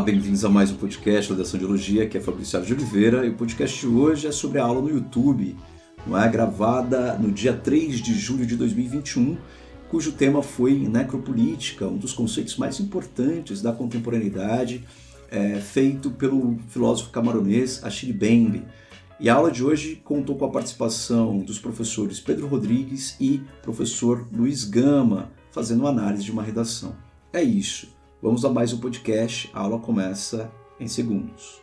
Olá, bem-vindos a mais um podcast da Biologia, que é Fabrício de Oliveira, e o podcast de hoje é sobre a aula no YouTube, não é? gravada no dia 3 de julho de 2021, cujo tema foi necropolítica, um dos conceitos mais importantes da contemporaneidade, é, feito pelo filósofo camaronês Achille Mbembe. E a aula de hoje contou com a participação dos professores Pedro Rodrigues e professor Luiz Gama, fazendo análise de uma redação. É isso. Vamos a mais um podcast. A aula começa em segundos.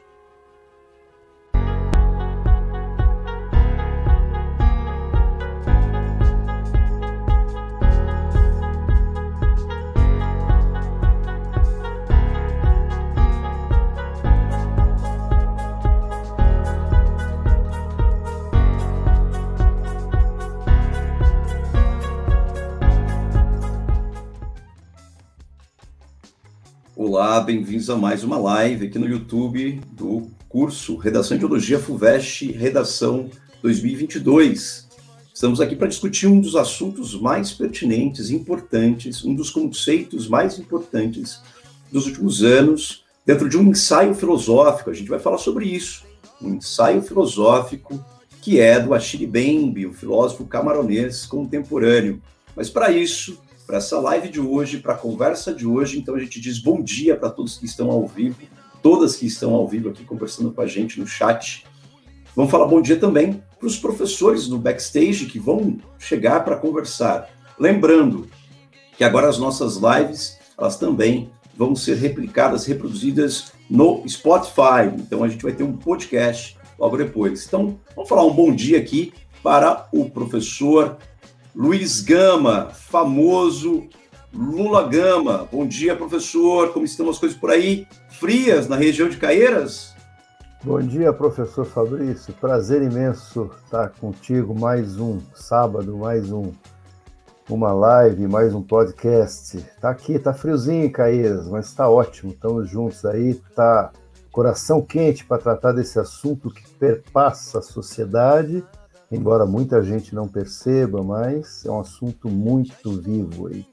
Olá, bem-vindos a mais uma live aqui no YouTube do curso Redação de Ideologia FUVEST Redação 2022. Estamos aqui para discutir um dos assuntos mais pertinentes, importantes, um dos conceitos mais importantes dos últimos anos, dentro de um ensaio filosófico. A gente vai falar sobre isso, um ensaio filosófico que é do Achille Mbembe, o filósofo camaronês contemporâneo. Mas para isso, para essa live de hoje, para a conversa de hoje. Então a gente diz bom dia para todos que estão ao vivo, todas que estão ao vivo aqui conversando com a gente no chat. Vamos falar bom dia também para os professores no backstage que vão chegar para conversar. Lembrando que agora as nossas lives, elas também vão ser replicadas, reproduzidas no Spotify. Então a gente vai ter um podcast logo depois. Então, vamos falar um bom dia aqui para o professor Luiz Gama, famoso Lula Gama. Bom dia, professor. Como estão as coisas por aí? Frias na região de Caeiras? Bom dia, professor Fabrício. Prazer imenso estar contigo mais um sábado, mais um uma live, mais um podcast. Tá aqui, tá friozinho Caeiras, mas está ótimo. Estamos juntos aí, tá coração quente para tratar desse assunto que perpassa a sociedade embora muita gente não perceba, mas é um assunto muito vivo aí.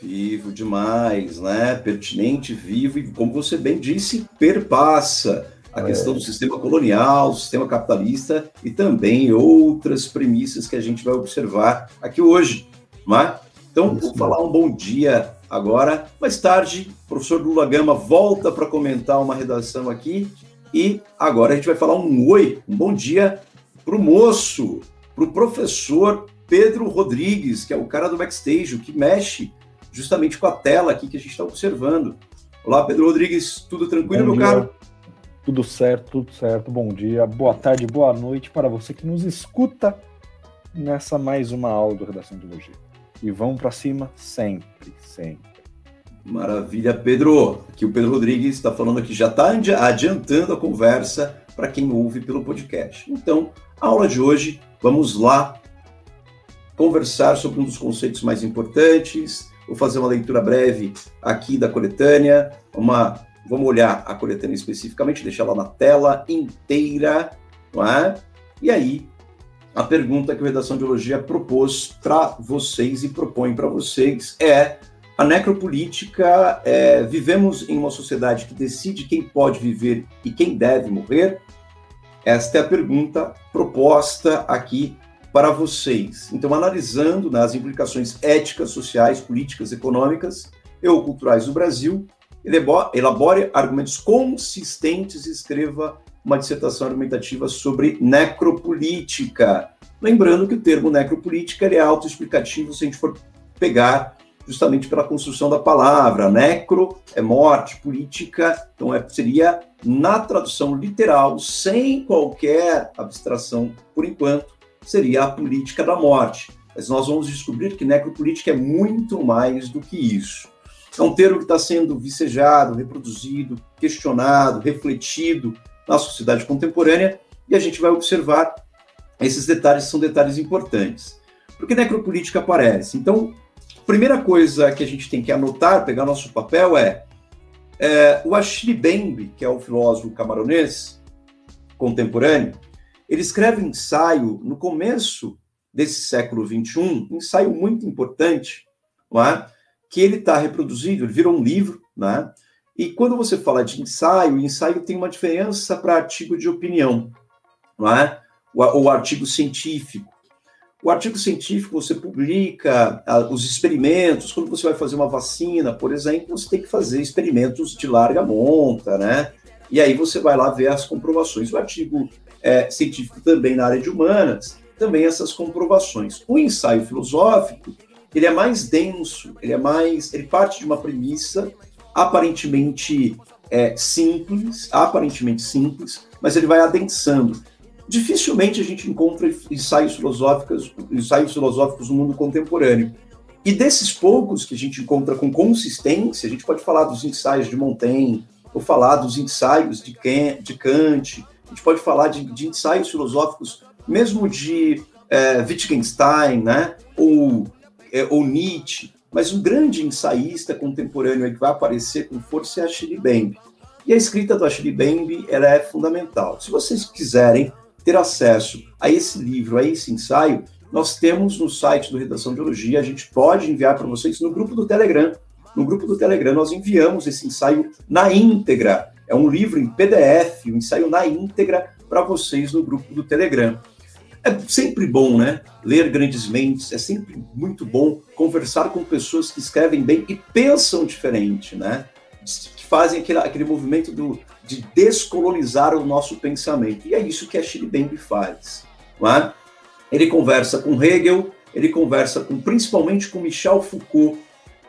Vivo demais, né? Pertinente, vivo e, como você bem disse, perpassa a é. questão do sistema colonial, sistema capitalista e também outras premissas que a gente vai observar aqui hoje, não é? Então, Isso vou falar um bom dia agora. Mais tarde, o professor Lula Gama volta para comentar uma redação aqui e agora a gente vai falar um oi, um bom dia para o moço, para o professor Pedro Rodrigues, que é o cara do backstage, que mexe justamente com a tela aqui que a gente está observando. Olá, Pedro Rodrigues, tudo tranquilo, Bom meu caro? Tudo certo, tudo certo. Bom dia, boa tarde, boa noite para você que nos escuta nessa mais uma aula do Redação de Biologia. E vamos para cima sempre, sempre. Maravilha, Pedro. Aqui o Pedro Rodrigues está falando que já está adiantando a conversa para quem ouve pelo podcast. Então, aula de hoje, vamos lá conversar sobre um dos conceitos mais importantes. Vou fazer uma leitura breve aqui da coletânea, uma vamos olhar a coletânea especificamente, deixar ela na tela inteira, não é? E aí, a pergunta que a Redação de Biologia propôs para vocês e propõe para vocês é a necropolítica, é, vivemos em uma sociedade que decide quem pode viver e quem deve morrer? Esta é a pergunta proposta aqui para vocês. Então, analisando né, as implicações éticas, sociais, políticas, econômicas e culturais do Brasil, elabore argumentos consistentes e escreva uma dissertação argumentativa sobre necropolítica. Lembrando que o termo necropolítica é autoexplicativo se a gente for pegar justamente pela construção da palavra. Necro é morte, política, então é, seria, na tradução literal, sem qualquer abstração por enquanto, seria a política da morte. Mas nós vamos descobrir que necropolítica é muito mais do que isso. É um termo que está sendo vicejado, reproduzido, questionado, refletido na sociedade contemporânea e a gente vai observar esses detalhes são detalhes importantes. Por que necropolítica aparece? Então, primeira coisa que a gente tem que anotar, pegar nosso papel é, é o Achille Mbembe, que é o filósofo camaronês contemporâneo, ele escreve um ensaio no começo desse século XXI, um ensaio muito importante, é? que ele está reproduzido, ele virou um livro, né? E quando você fala de ensaio, ensaio tem uma diferença para artigo de opinião, não é? Ou artigo científico. O artigo científico você publica os experimentos. Quando você vai fazer uma vacina, por exemplo, você tem que fazer experimentos de larga monta, né? E aí você vai lá ver as comprovações. O artigo é, científico também na área de humanas, também essas comprovações. O ensaio filosófico, ele é mais denso, ele é mais, ele parte de uma premissa aparentemente é, simples, aparentemente simples, mas ele vai adensando. Dificilmente a gente encontra ensaios filosóficos, ensaios filosóficos no mundo contemporâneo. E desses poucos que a gente encontra com consistência, a gente pode falar dos ensaios de Montaigne, ou falar dos ensaios de Kant, a gente pode falar de, de ensaios filosóficos, mesmo de é, Wittgenstein, né? ou, é, ou Nietzsche, mas um grande ensaísta contemporâneo que vai aparecer com força é Achille Mbembe. E a escrita do Achille Mbembe ela é fundamental. Se vocês quiserem ter acesso a esse livro, a esse ensaio, nós temos no site do Redação de Biologia, a gente pode enviar para vocês no grupo do Telegram. No grupo do Telegram nós enviamos esse ensaio na íntegra. É um livro em PDF, um ensaio na íntegra para vocês no grupo do Telegram. É sempre bom, né? Ler grandes mentes, é sempre muito bom conversar com pessoas que escrevem bem e pensam diferente, né? Fazem aquele, aquele movimento do, de descolonizar o nosso pensamento. E é isso que a Chile Bembe faz. Não é? Ele conversa com Hegel, ele conversa com, principalmente com Michel Foucault,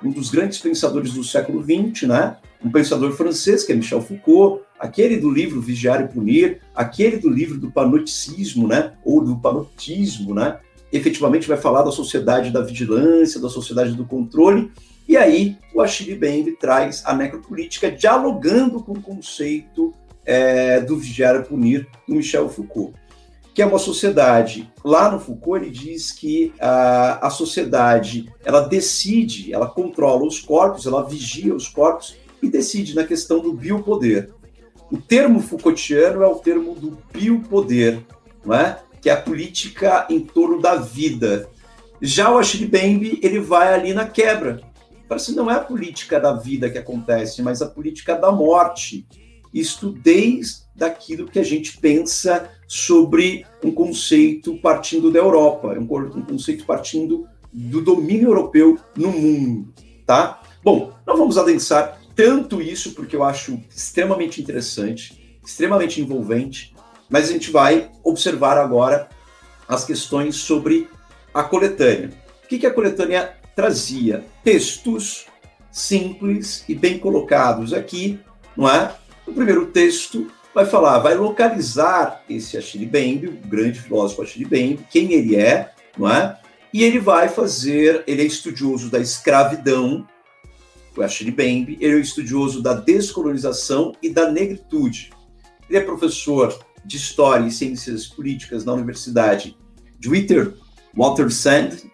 um dos grandes pensadores do século XX, né? um pensador francês, que é Michel Foucault, aquele do livro Vigiar e Punir, aquele do livro do panoticismo, né, ou do panotismo, né, efetivamente vai falar da sociedade da vigilância, da sociedade do controle, e aí o Achille Mbembe traz a necropolítica dialogando com o conceito é, do Vigiar e Punir do Michel Foucault, que é uma sociedade, lá no Foucault ele diz que a, a sociedade, ela decide, ela controla os corpos, ela vigia os corpos e decide na questão do biopoder. O termo Foucaultiano é o termo do biopoder, não é? que é a política em torno da vida. Já o Achille Mbembe, ele vai ali na quebra. Fala assim, não é a política da vida que acontece, mas a política da morte. Isto desde daquilo que a gente pensa sobre um conceito partindo da Europa, um conceito partindo do domínio europeu no mundo, tá? Bom, não vamos adensar tanto isso porque eu acho extremamente interessante, extremamente envolvente, mas a gente vai observar agora as questões sobre a coletânea. O que, que a coletânea trazia? Textos simples e bem colocados aqui, não é? O primeiro texto vai falar, vai localizar esse Achille Mbembe, o grande filósofo Achille Mbembe, quem ele é, não é? E ele vai fazer, ele é estudioso da escravidão, o Achille Mbembe, ele é estudioso da descolonização e da negritude. Ele é professor de História e Ciências Políticas na Universidade de Witter, Watersend,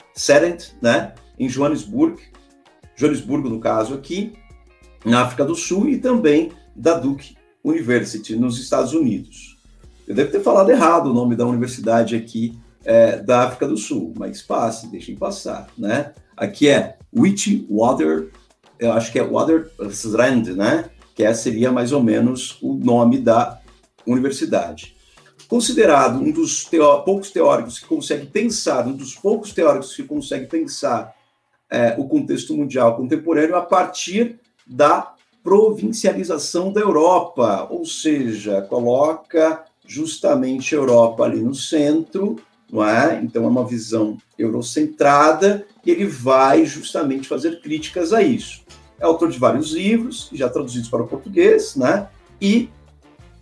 né, em Johannesburg, Johannesburgo no caso aqui, na África do Sul, e também da Duke University, nos Estados Unidos. Eu devo ter falado errado o nome da universidade aqui é, da África do Sul, mas passe, deixem passar, né? Aqui é Witwater eu acho que é Waterstrand, né? Que essa seria mais ou menos o nome da universidade. Considerado um dos teó poucos teóricos que consegue pensar, um dos poucos teóricos que consegue pensar é, o contexto mundial contemporâneo a partir da provincialização da Europa, ou seja, coloca justamente a Europa ali no centro, não é? Então é uma visão eurocentrada e ele vai justamente fazer críticas a isso. É autor de vários livros, já traduzidos para o português, né? E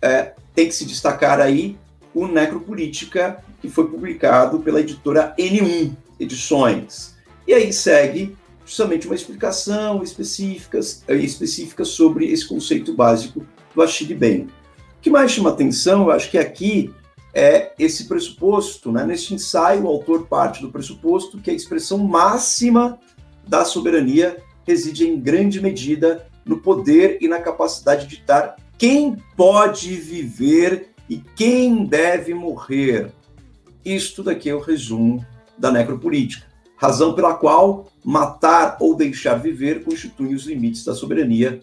é, tem que se destacar aí o Necropolítica, que foi publicado pela editora N1 Edições. E aí segue justamente uma explicação específica, específica sobre esse conceito básico do Achille Mbembe. O que mais chama atenção, eu acho que aqui é esse pressuposto, né? Neste ensaio, o autor parte do pressuposto que a expressão máxima da soberania reside em grande medida no poder e na capacidade de ditar quem pode viver e quem deve morrer. Isto daqui é o resumo da necropolítica, razão pela qual matar ou deixar viver constituem os limites da soberania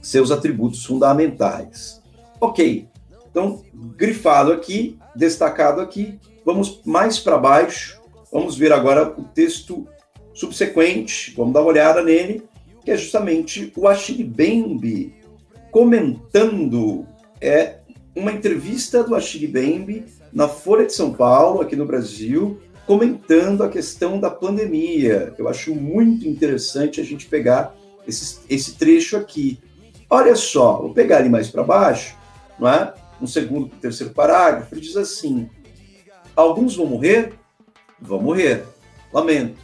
seus atributos fundamentais. Ok, então, grifado aqui, destacado aqui, vamos mais para baixo, vamos ver agora o texto subsequente, vamos dar uma olhada nele, que é justamente o Achille Bembe comentando é uma entrevista do Achille Bembe na Folha de São Paulo, aqui no Brasil, comentando a questão da pandemia. Eu acho muito interessante a gente pegar esse, esse trecho aqui. Olha só, vou pegar ele mais para baixo, não é? No segundo terceiro parágrafo, ele diz assim: Alguns vão morrer? Vão morrer. Lamento.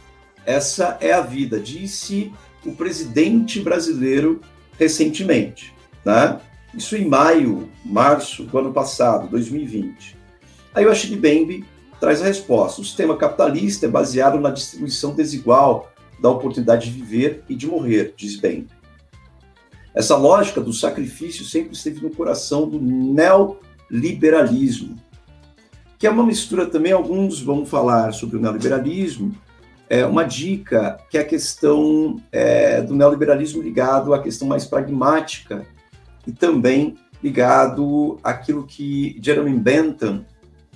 Essa é a vida, disse o presidente brasileiro recentemente. Né? Isso em maio, março do ano passado, 2020. Aí o Achille Bembe traz a resposta. O sistema capitalista é baseado na distribuição desigual da oportunidade de viver e de morrer, diz Bembe. Essa lógica do sacrifício sempre esteve no coração do neoliberalismo, que é uma mistura também, alguns vão falar sobre o neoliberalismo, é uma dica que é a questão é, do neoliberalismo ligado à questão mais pragmática e também ligado àquilo que Jeremy Bentham,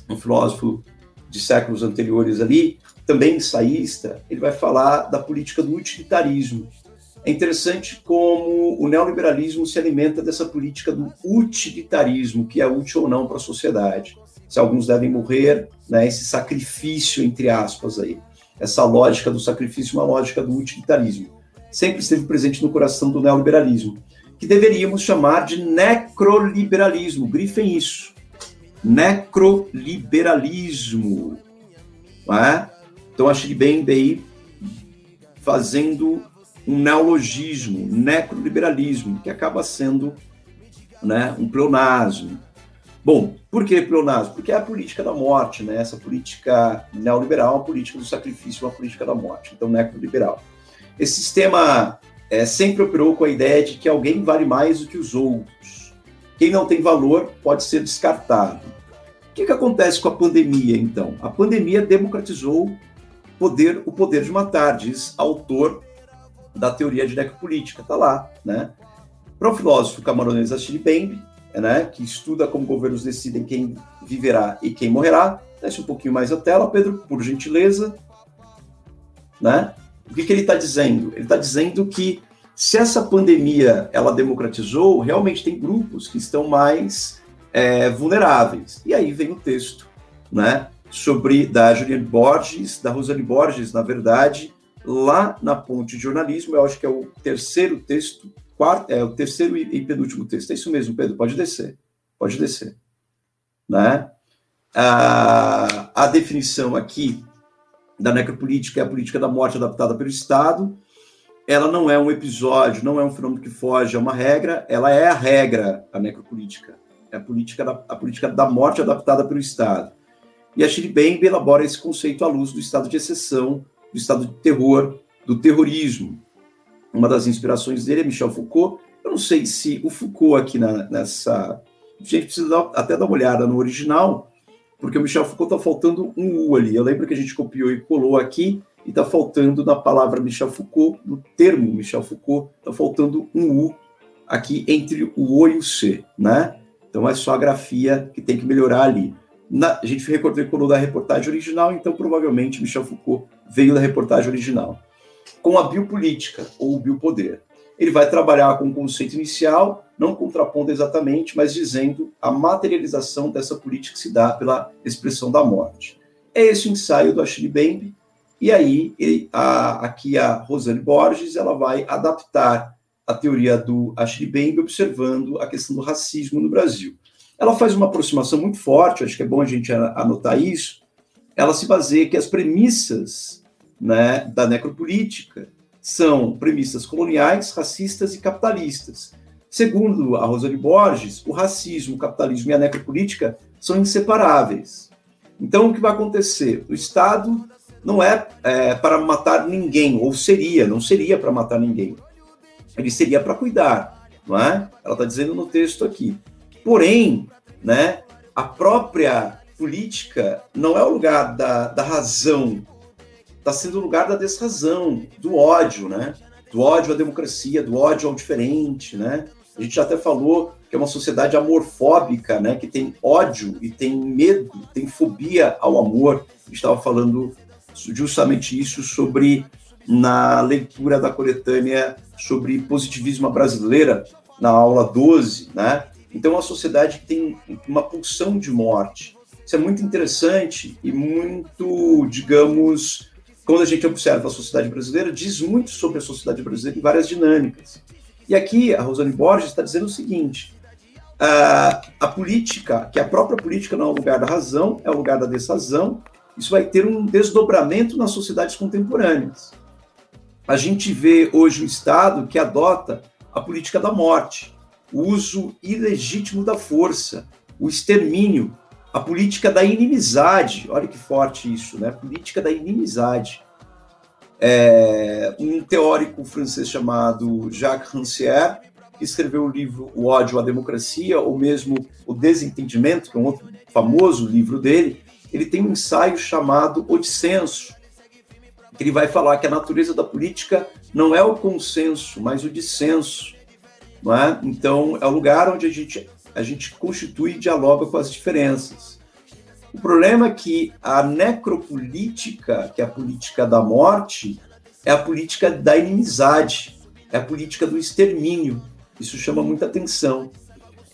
um filósofo de séculos anteriores ali, também ensaísta, ele vai falar da política do utilitarismo. É interessante como o neoliberalismo se alimenta dessa política do utilitarismo, que é útil ou não para a sociedade. Se alguns devem morrer, né, esse sacrifício, entre aspas, aí. Essa lógica do sacrifício, uma lógica do utilitarismo. Sempre esteve presente no coração do neoliberalismo que deveríamos chamar de necroliberalismo. Grifem isso. Necroliberalismo. É? Então, achei bem daí fazendo um neologismo, necroliberalismo, que acaba sendo né, um pleonasmo. Bom, por que pleonasmo? Porque é a política da morte, né? essa política neoliberal, a política do sacrifício, uma política da morte. Então, necroliberal. Esse sistema é, sempre operou com a ideia de que alguém vale mais do que os outros. Quem não tem valor pode ser descartado. O que, que acontece com a pandemia, então? A pandemia democratizou poder, o poder de matar, diz autor da teoria de necropolítica. Está lá, né? Para o filósofo camaronês Achille Bembe, né, que estuda como governos decidem quem viverá e quem morrerá. Desce um pouquinho mais a tela, Pedro, por gentileza. Né? O que, que ele está dizendo? Ele está dizendo que se essa pandemia ela democratizou, realmente tem grupos que estão mais é, vulneráveis. E aí vem o texto, né? Sobre da Juliane Borges, da Rosane Borges, na verdade, lá na Ponte de Jornalismo, eu acho que é o terceiro texto, quarto, é o terceiro e penúltimo texto. É isso mesmo, Pedro, pode descer. Pode descer. Né? A, a definição aqui da necropolítica é a política da morte adaptada pelo Estado. Ela não é um episódio, não é um fenômeno que foge a uma regra, ela é a regra, a necropolítica. É a política da, a política da morte adaptada pelo Estado. E a Shirley Bembe elabora esse conceito à luz do estado de exceção, do estado de terror, do terrorismo. Uma das inspirações dele é Michel Foucault. Eu não sei se o Foucault aqui na, nessa... A gente precisa dar, até dar uma olhada no original, porque o Michel Foucault está faltando um U ali. Eu lembro que a gente copiou e colou aqui, e está faltando na palavra Michel Foucault, no termo Michel Foucault, está faltando um U aqui entre o O e o C, né? Então é só a grafia que tem que melhorar ali. Na, a gente recordou da reportagem original, então provavelmente Michel Foucault veio da reportagem original. Com a biopolítica, ou o biopoder. Ele vai trabalhar com o conceito inicial, não contrapondo exatamente, mas dizendo a materialização dessa política que se dá pela expressão da morte. É esse o ensaio do Achille Bembe, e aí ele, a, aqui a Rosane Borges ela vai adaptar a teoria do Achille Bembe observando a questão do racismo no Brasil. Ela faz uma aproximação muito forte, acho que é bom a gente anotar isso. Ela se baseia que as premissas né, da necropolítica são premissas coloniais, racistas e capitalistas. Segundo a Rosane Borges, o racismo, o capitalismo e a necropolítica são inseparáveis. Então, o que vai acontecer? O Estado não é, é para matar ninguém, ou seria, não seria para matar ninguém. Ele seria para cuidar, não é? Ela está dizendo no texto aqui. Porém, né, a própria política não é o lugar da, da razão, está sendo o lugar da desrazão, do ódio, né? Do ódio à democracia, do ódio ao diferente, né? A gente já até falou que é uma sociedade amorfóbica, né, que tem ódio e tem medo, tem fobia ao amor. A gente estava falando justamente isso sobre na leitura da coletânea sobre positivismo brasileira, na aula 12, né? Então, uma sociedade tem uma pulsão de morte. Isso é muito interessante e muito, digamos, quando a gente observa a sociedade brasileira, diz muito sobre a sociedade brasileira em várias dinâmicas. E aqui a Rosane Borges está dizendo o seguinte: a, a política, que a própria política não é o lugar da razão, é o lugar da desrazão, isso vai ter um desdobramento nas sociedades contemporâneas. A gente vê hoje o Estado que adota a política da morte, o uso ilegítimo da força, o extermínio, a política da inimizade, olha que forte isso, né? A política da inimizade. É, um teórico francês chamado Jacques Rancière, que escreveu o livro O ódio à democracia, ou mesmo O desentendimento, que é um outro famoso livro dele, ele tem um ensaio chamado O dissenso, que ele vai falar que a natureza da política não é o consenso, mas o dissenso. Não é? Então, é o lugar onde a gente a gente constitui e dialoga com as diferenças. O problema é que a necropolítica, que é a política da morte, é a política da inimizade, é a política do extermínio. Isso chama muita atenção.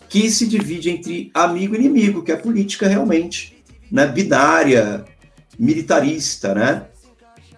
Que se divide entre amigo e inimigo, que é a política realmente né, binária, militarista, né?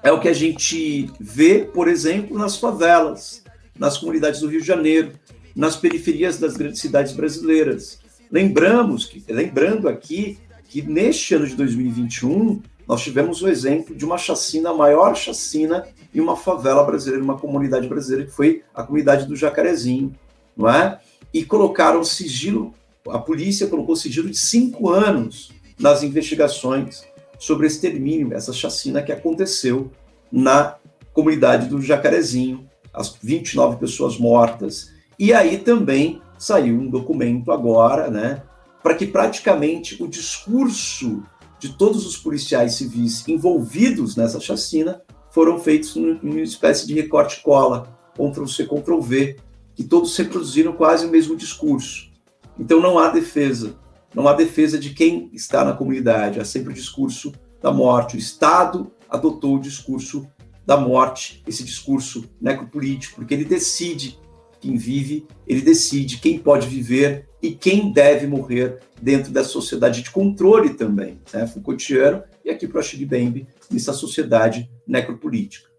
É o que a gente vê, por exemplo, nas favelas, nas comunidades do Rio de Janeiro, nas periferias das grandes cidades brasileiras. Lembramos que, lembrando aqui que neste ano de 2021 nós tivemos o exemplo de uma chacina, a maior chacina em uma favela brasileira, uma comunidade brasileira que foi a comunidade do Jacarezinho, não é? E colocaram sigilo, a polícia colocou sigilo de cinco anos nas investigações sobre esse extermínio, essa chacina que aconteceu na comunidade do Jacarezinho, as 29 pessoas mortas, e aí também saiu um documento agora, né, para que praticamente o discurso de todos os policiais civis envolvidos nessa chacina foram feitos numa espécie de recorte-cola, Ctrl-C, Ctrl-V, que todos reproduziram quase o mesmo discurso. Então não há defesa, não há defesa de quem está na comunidade, há sempre o discurso da morte. O Estado adotou o discurso da morte, esse discurso necropolítico, porque ele decide quem vive, ele decide quem pode viver e quem deve morrer dentro dessa sociedade de controle também, né? Foucaultiano e aqui para o Bembe, nessa sociedade necropolítica.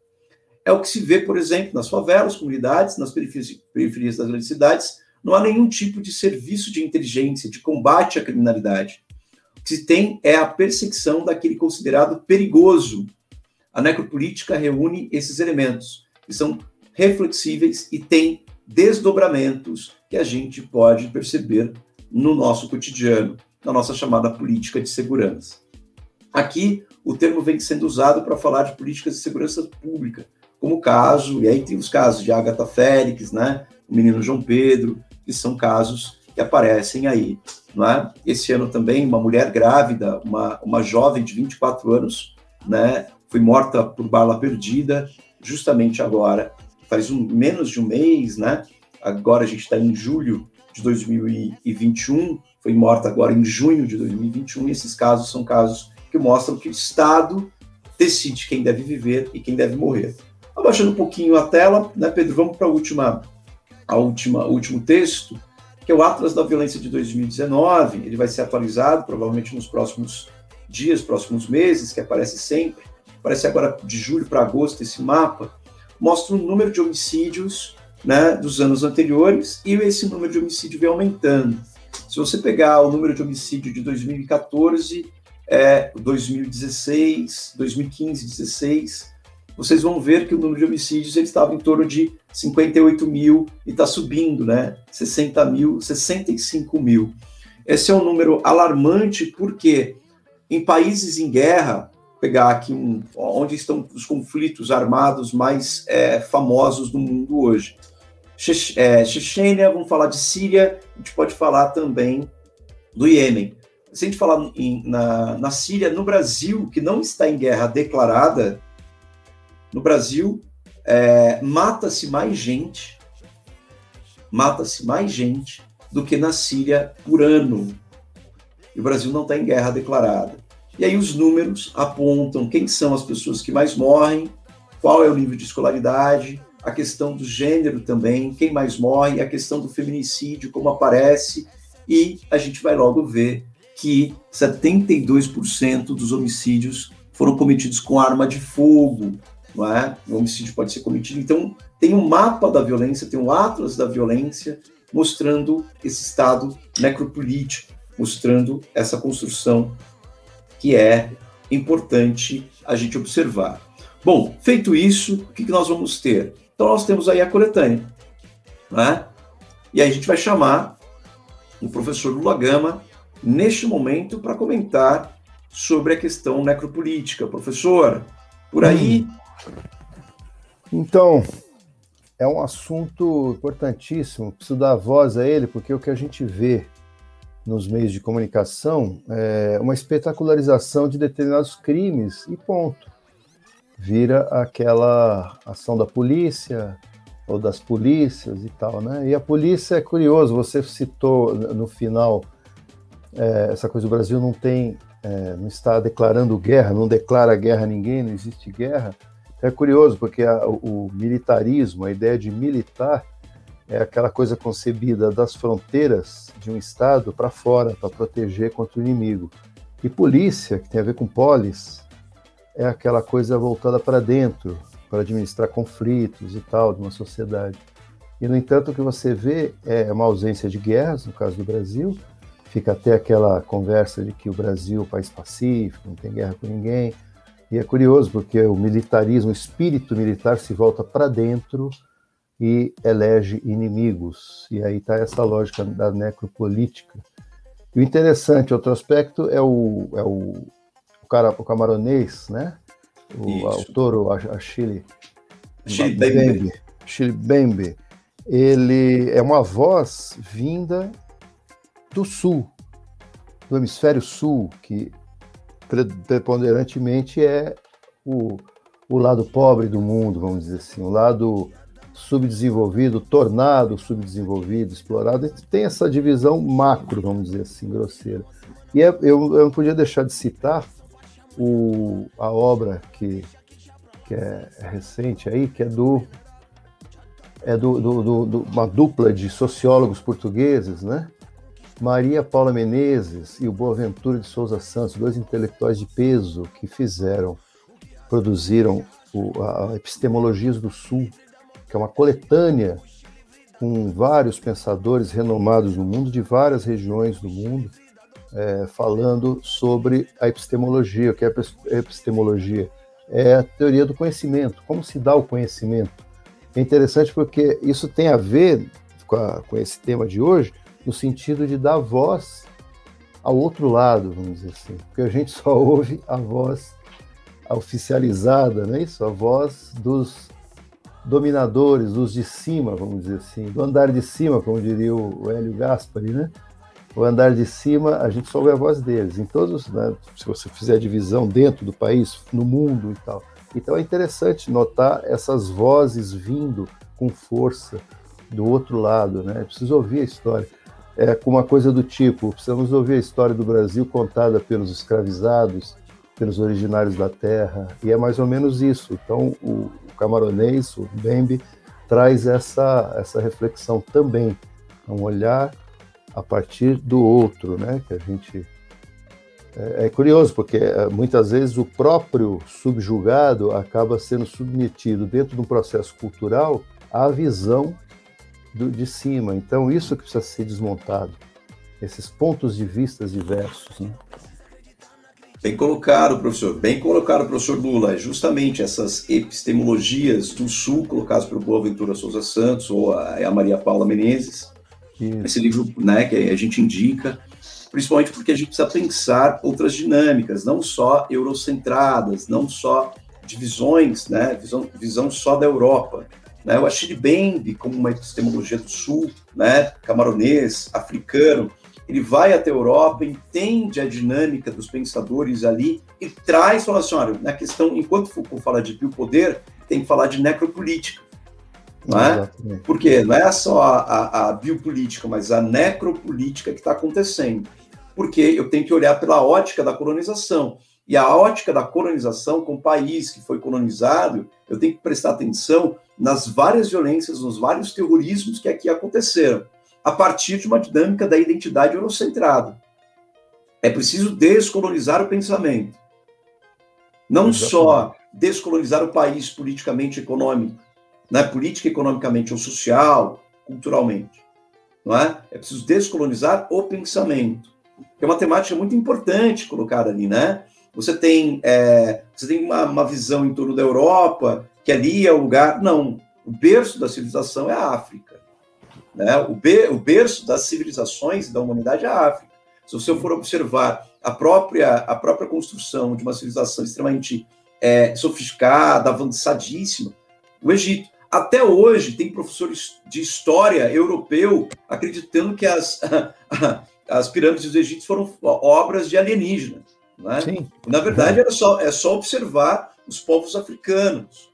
É o que se vê, por exemplo, nas favelas, comunidades, nas periferias, periferias das grandes cidades, não há nenhum tipo de serviço de inteligência, de combate à criminalidade. O que se tem é a perseguição daquele considerado perigoso. A necropolítica reúne esses elementos, que são reflexíveis e têm desdobramentos que a gente pode perceber no nosso cotidiano, na nossa chamada política de segurança. Aqui, o termo vem sendo usado para falar de políticas de segurança pública, como o caso, e aí tem os casos de Agatha Félix, né, o menino João Pedro, que são casos que aparecem aí. Não é? Esse ano também, uma mulher grávida, uma, uma jovem de 24 anos, né, foi morta por bala perdida, justamente agora faz um, menos de um mês, né? Agora a gente está em julho de 2021, foi morta agora em junho de 2021, e esses casos são casos que mostram que o Estado decide quem deve viver e quem deve morrer. Abaixando um pouquinho a tela, né, Pedro, vamos para a última, a última, o último texto, que é o Atlas da Violência de 2019. Ele vai ser atualizado provavelmente nos próximos dias, próximos meses, que aparece sempre. Aparece agora de julho para agosto esse mapa mostra o número de homicídios né, dos anos anteriores e esse número de homicídio vem aumentando. Se você pegar o número de homicídio de 2014, é, 2016, 2015, 16, vocês vão ver que o número de homicídios ele estava em torno de 58 mil e está subindo, né? 60 mil, 65 mil. Esse é um número alarmante porque em países em guerra, pegar aqui um, onde estão os conflitos armados mais é, famosos do mundo hoje. Che é, Chechênia, vamos falar de Síria, a gente pode falar também do Iêmen. Se a gente falar em, na, na Síria, no Brasil, que não está em guerra declarada, no Brasil é, mata-se mais gente mata-se mais gente do que na Síria por ano. E o Brasil não está em guerra declarada. E aí os números apontam quem são as pessoas que mais morrem, qual é o nível de escolaridade, a questão do gênero também, quem mais morre, a questão do feminicídio, como aparece, e a gente vai logo ver que 72% dos homicídios foram cometidos com arma de fogo, não é? O homicídio pode ser cometido. Então, tem um mapa da violência, tem um atlas da violência, mostrando esse estado necropolítico, mostrando essa construção que é importante a gente observar. Bom, feito isso, o que, nós vamos ter? Então, nós temos aí a coletânea, né? E aí a gente vai chamar o professor Lula Gama neste momento para comentar sobre a questão necropolítica. Professor, por aí. Então, é um assunto importantíssimo, preciso dar voz a ele, porque o que a gente vê nos meios de comunicação é uma espetacularização de determinados crimes e ponto. Vira aquela ação da polícia ou das polícias e tal, né? E a polícia é curioso, você citou no final é, essa coisa, o Brasil não tem, é, não está declarando guerra, não declara guerra a ninguém, não existe guerra. É curioso, porque a, o militarismo, a ideia de militar, é aquela coisa concebida das fronteiras de um Estado para fora, para proteger contra o inimigo. E polícia, que tem a ver com polis, é aquela coisa voltada para dentro, para administrar conflitos e tal de uma sociedade. E, no entanto, o que você vê é uma ausência de guerras, no caso do Brasil, fica até aquela conversa de que o Brasil é um país pacífico, não tem guerra com ninguém. E é curioso, porque o militarismo, o espírito militar se volta para dentro e elege inimigos. E aí está essa lógica da necropolítica. E o interessante, outro aspecto, é o, é o, o, cara, o camaronês, né? O Isso. autor, o Achille Bembe. Achille Bembe. Ele é uma voz vinda do sul, do hemisfério sul, que preponderantemente é o, o lado pobre do mundo, vamos dizer assim, o lado subdesenvolvido, tornado subdesenvolvido, explorado, tem essa divisão macro, vamos dizer assim, grosseira. E é, eu, eu não podia deixar de citar o, a obra que, que é recente aí, que é do é do, do, do, do, uma dupla de sociólogos portugueses, né? Maria Paula Menezes e o Boaventura de Souza Santos, dois intelectuais de peso que fizeram, produziram o, a Epistemologias do Sul, que é uma coletânea com vários pensadores renomados no mundo, de várias regiões do mundo, é, falando sobre a epistemologia. O que é a epistemologia? É a teoria do conhecimento, como se dá o conhecimento. É interessante porque isso tem a ver com, a, com esse tema de hoje, no sentido de dar voz ao outro lado, vamos dizer assim, porque a gente só ouve a voz oficializada, não é isso? A voz dos dominadores, dos de cima, vamos dizer assim, do andar de cima, como diria o Hélio Gaspari, né? O andar de cima, a gente só ouve a voz deles. Em todos, né, se você fizer a divisão dentro do país, no mundo e tal. Então é interessante notar essas vozes vindo com força do outro lado, né? É preciso ouvir a história. É com uma coisa do tipo, precisamos ouvir a história do Brasil contada pelos escravizados, pelos originários da terra, e é mais ou menos isso. Então, o, camaronês, o Bembe, traz essa, essa reflexão também, um olhar a partir do outro, né? Que a gente é, é curioso porque é, muitas vezes o próprio subjugado acaba sendo submetido dentro de um processo cultural à visão do, de cima. Então isso que precisa ser desmontado, esses pontos de vista diversos, né? Bem colocado, professor. Bem colocado, professor Lula. É justamente essas epistemologias do Sul, colocadas pelo Boaventura Souza Santos ou a, a Maria Paula Menezes. Isso. Esse livro né, que a gente indica, principalmente porque a gente precisa pensar outras dinâmicas, não só eurocentradas, não só divisões, né, visão, visão só da Europa. Né? O Achille Bembe, como uma epistemologia do Sul, né, camaronês, africano, ele vai até a Europa, entende a dinâmica dos pensadores ali e traz, fala assim, olha, na questão, enquanto Foucault fala de biopoder, tem que falar de necropolítica. Não é? Porque não é só a, a, a biopolítica, mas a necropolítica que está acontecendo. Porque eu tenho que olhar pela ótica da colonização. E a ótica da colonização, com o país que foi colonizado, eu tenho que prestar atenção nas várias violências, nos vários terrorismos que aqui aconteceram, a partir de uma dinâmica da identidade eurocentrada. É preciso descolonizar o pensamento. Não Exatamente. só descolonizar o país politicamente e econômico, né? política, economicamente ou social, culturalmente. Não é? é preciso descolonizar o pensamento. É uma temática muito importante colocada ali, né? Você tem, é, você tem uma, uma visão em torno da Europa, que ali é o lugar. Não, o berço da civilização é a África. Né? O, be, o berço das civilizações da humanidade é a África. Se você for observar a própria, a própria construção de uma civilização extremamente é, sofisticada, avançadíssima, o Egito. Até hoje, tem professores de história europeu acreditando que as, as pirâmides do Egito foram obras de alienígenas. Né? Na verdade, era só, é só observar os povos africanos,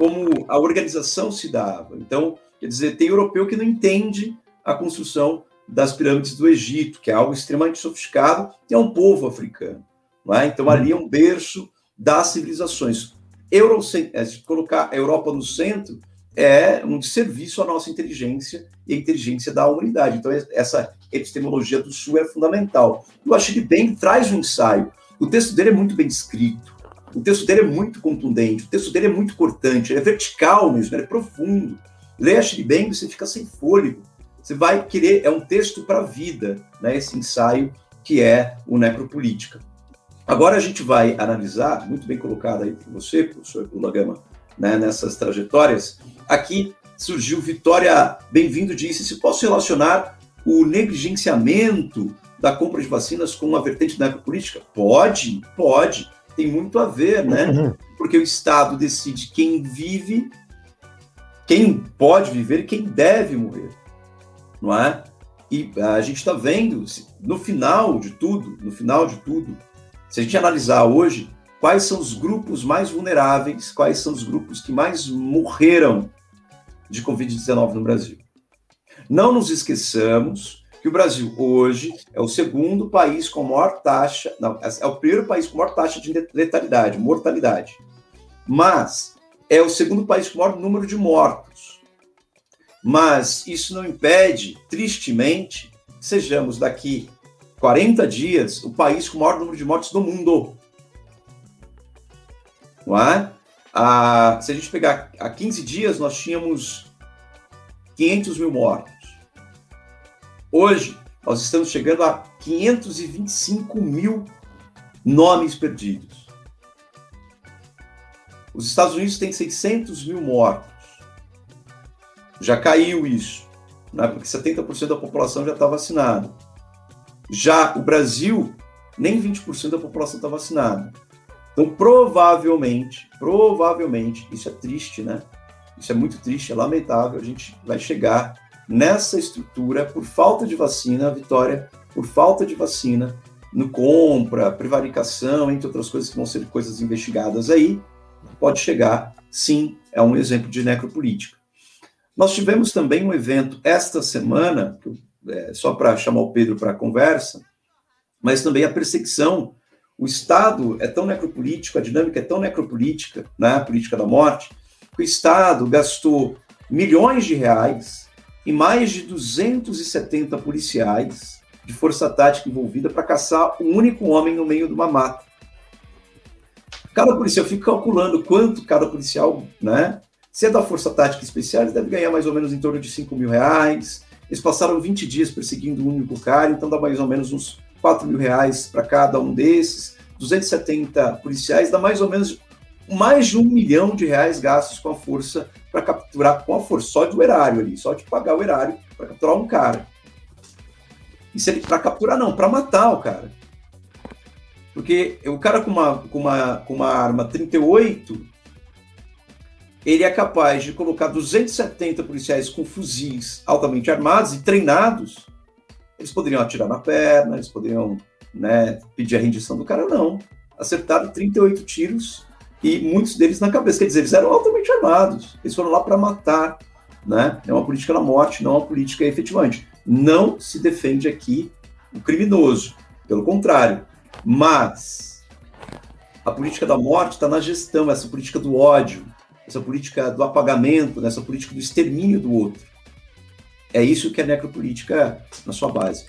como a organização se dava. Então, quer dizer, tem europeu que não entende a construção das pirâmides do Egito, que é algo extremamente sofisticado, e é um povo africano. É? Então, ali é um berço das civilizações. Euro, é, colocar a Europa no centro é um serviço à nossa inteligência e à inteligência da humanidade. Então, essa epistemologia do Sul é fundamental. E o Achille Ben traz um ensaio. O texto dele é muito bem escrito, o texto dele é muito contundente, o texto dele é muito cortante, ele é vertical mesmo, ele é profundo. Lê Achille Ben, você fica sem fôlego. Você vai querer, é um texto para a vida, né, esse ensaio que é o Necropolítica. Agora a gente vai analisar, muito bem colocado aí por você, professor Lula Gama, né, nessas trajetórias. Aqui surgiu Vitória Bem-vindo disse: se posso relacionar o negligenciamento da compra de vacinas com uma vertente da política? Pode, pode. Tem muito a ver, né? Uhum. Porque o Estado decide quem vive, quem pode viver e quem deve morrer, não é? E a gente está vendo, no final de tudo, no final de tudo, se a gente analisar hoje, quais são os grupos mais vulneráveis, quais são os grupos que mais morreram de Covid-19 no Brasil. Não nos esqueçamos que o Brasil hoje é o segundo país com maior taxa, não, é o primeiro país com maior taxa de letalidade, mortalidade. Mas é o segundo país com maior número de mortos. Mas isso não impede, tristemente, que sejamos daqui 40 dias o país com o maior número de mortes do mundo. Não é? Ah, se a gente pegar há 15 dias, nós tínhamos 500 mil mortos. Hoje, nós estamos chegando a 525 mil nomes perdidos. Os Estados Unidos têm 600 mil mortos. Já caiu isso, né? porque 70% da população já está vacinada. Já o Brasil, nem 20% da população está vacinada. Então, provavelmente, provavelmente, isso é triste, né? Isso é muito triste, é lamentável. A gente vai chegar nessa estrutura por falta de vacina, Vitória, por falta de vacina, no compra, prevaricação, entre outras coisas que vão ser coisas investigadas aí, pode chegar, sim, é um exemplo de necropolítica. Nós tivemos também um evento esta semana, é, só para chamar o Pedro para a conversa, mas também a perseguição. O Estado é tão necropolítico, a dinâmica é tão necropolítica, né, a política da morte, que o Estado gastou milhões de reais e mais de 270 policiais de força tática envolvida para caçar um único homem no meio de uma mata. Cada policial, eu fico calculando quanto cada policial, né? Se é da Força Tática Especial, deve ganhar mais ou menos em torno de 5 mil reais. Eles passaram 20 dias perseguindo um único cara, então dá mais ou menos uns 4 mil reais para cada um desses. 270 policiais dá mais ou menos mais de um milhão de reais gastos com a força para capturar, com a força, só do erário ali, só de pagar o erário para capturar um cara. E se ele para capturar não, para matar o cara. Porque o cara com uma, com uma, com uma arma 38, ele é capaz de colocar 270 policiais com fuzis altamente armados e treinados. Eles poderiam atirar na perna, eles poderiam né, pedir a rendição do cara, não. Acertaram 38 tiros e muitos deles na cabeça. Quer dizer, eles eram altamente armados. Eles foram lá para matar né? É uma política da morte, não uma política efetivamente. Não se defende aqui o criminoso, pelo contrário. Mas a política da morte está na gestão, essa política do ódio, essa política do apagamento, essa política do extermínio do outro. É isso que é necropolítica na sua base.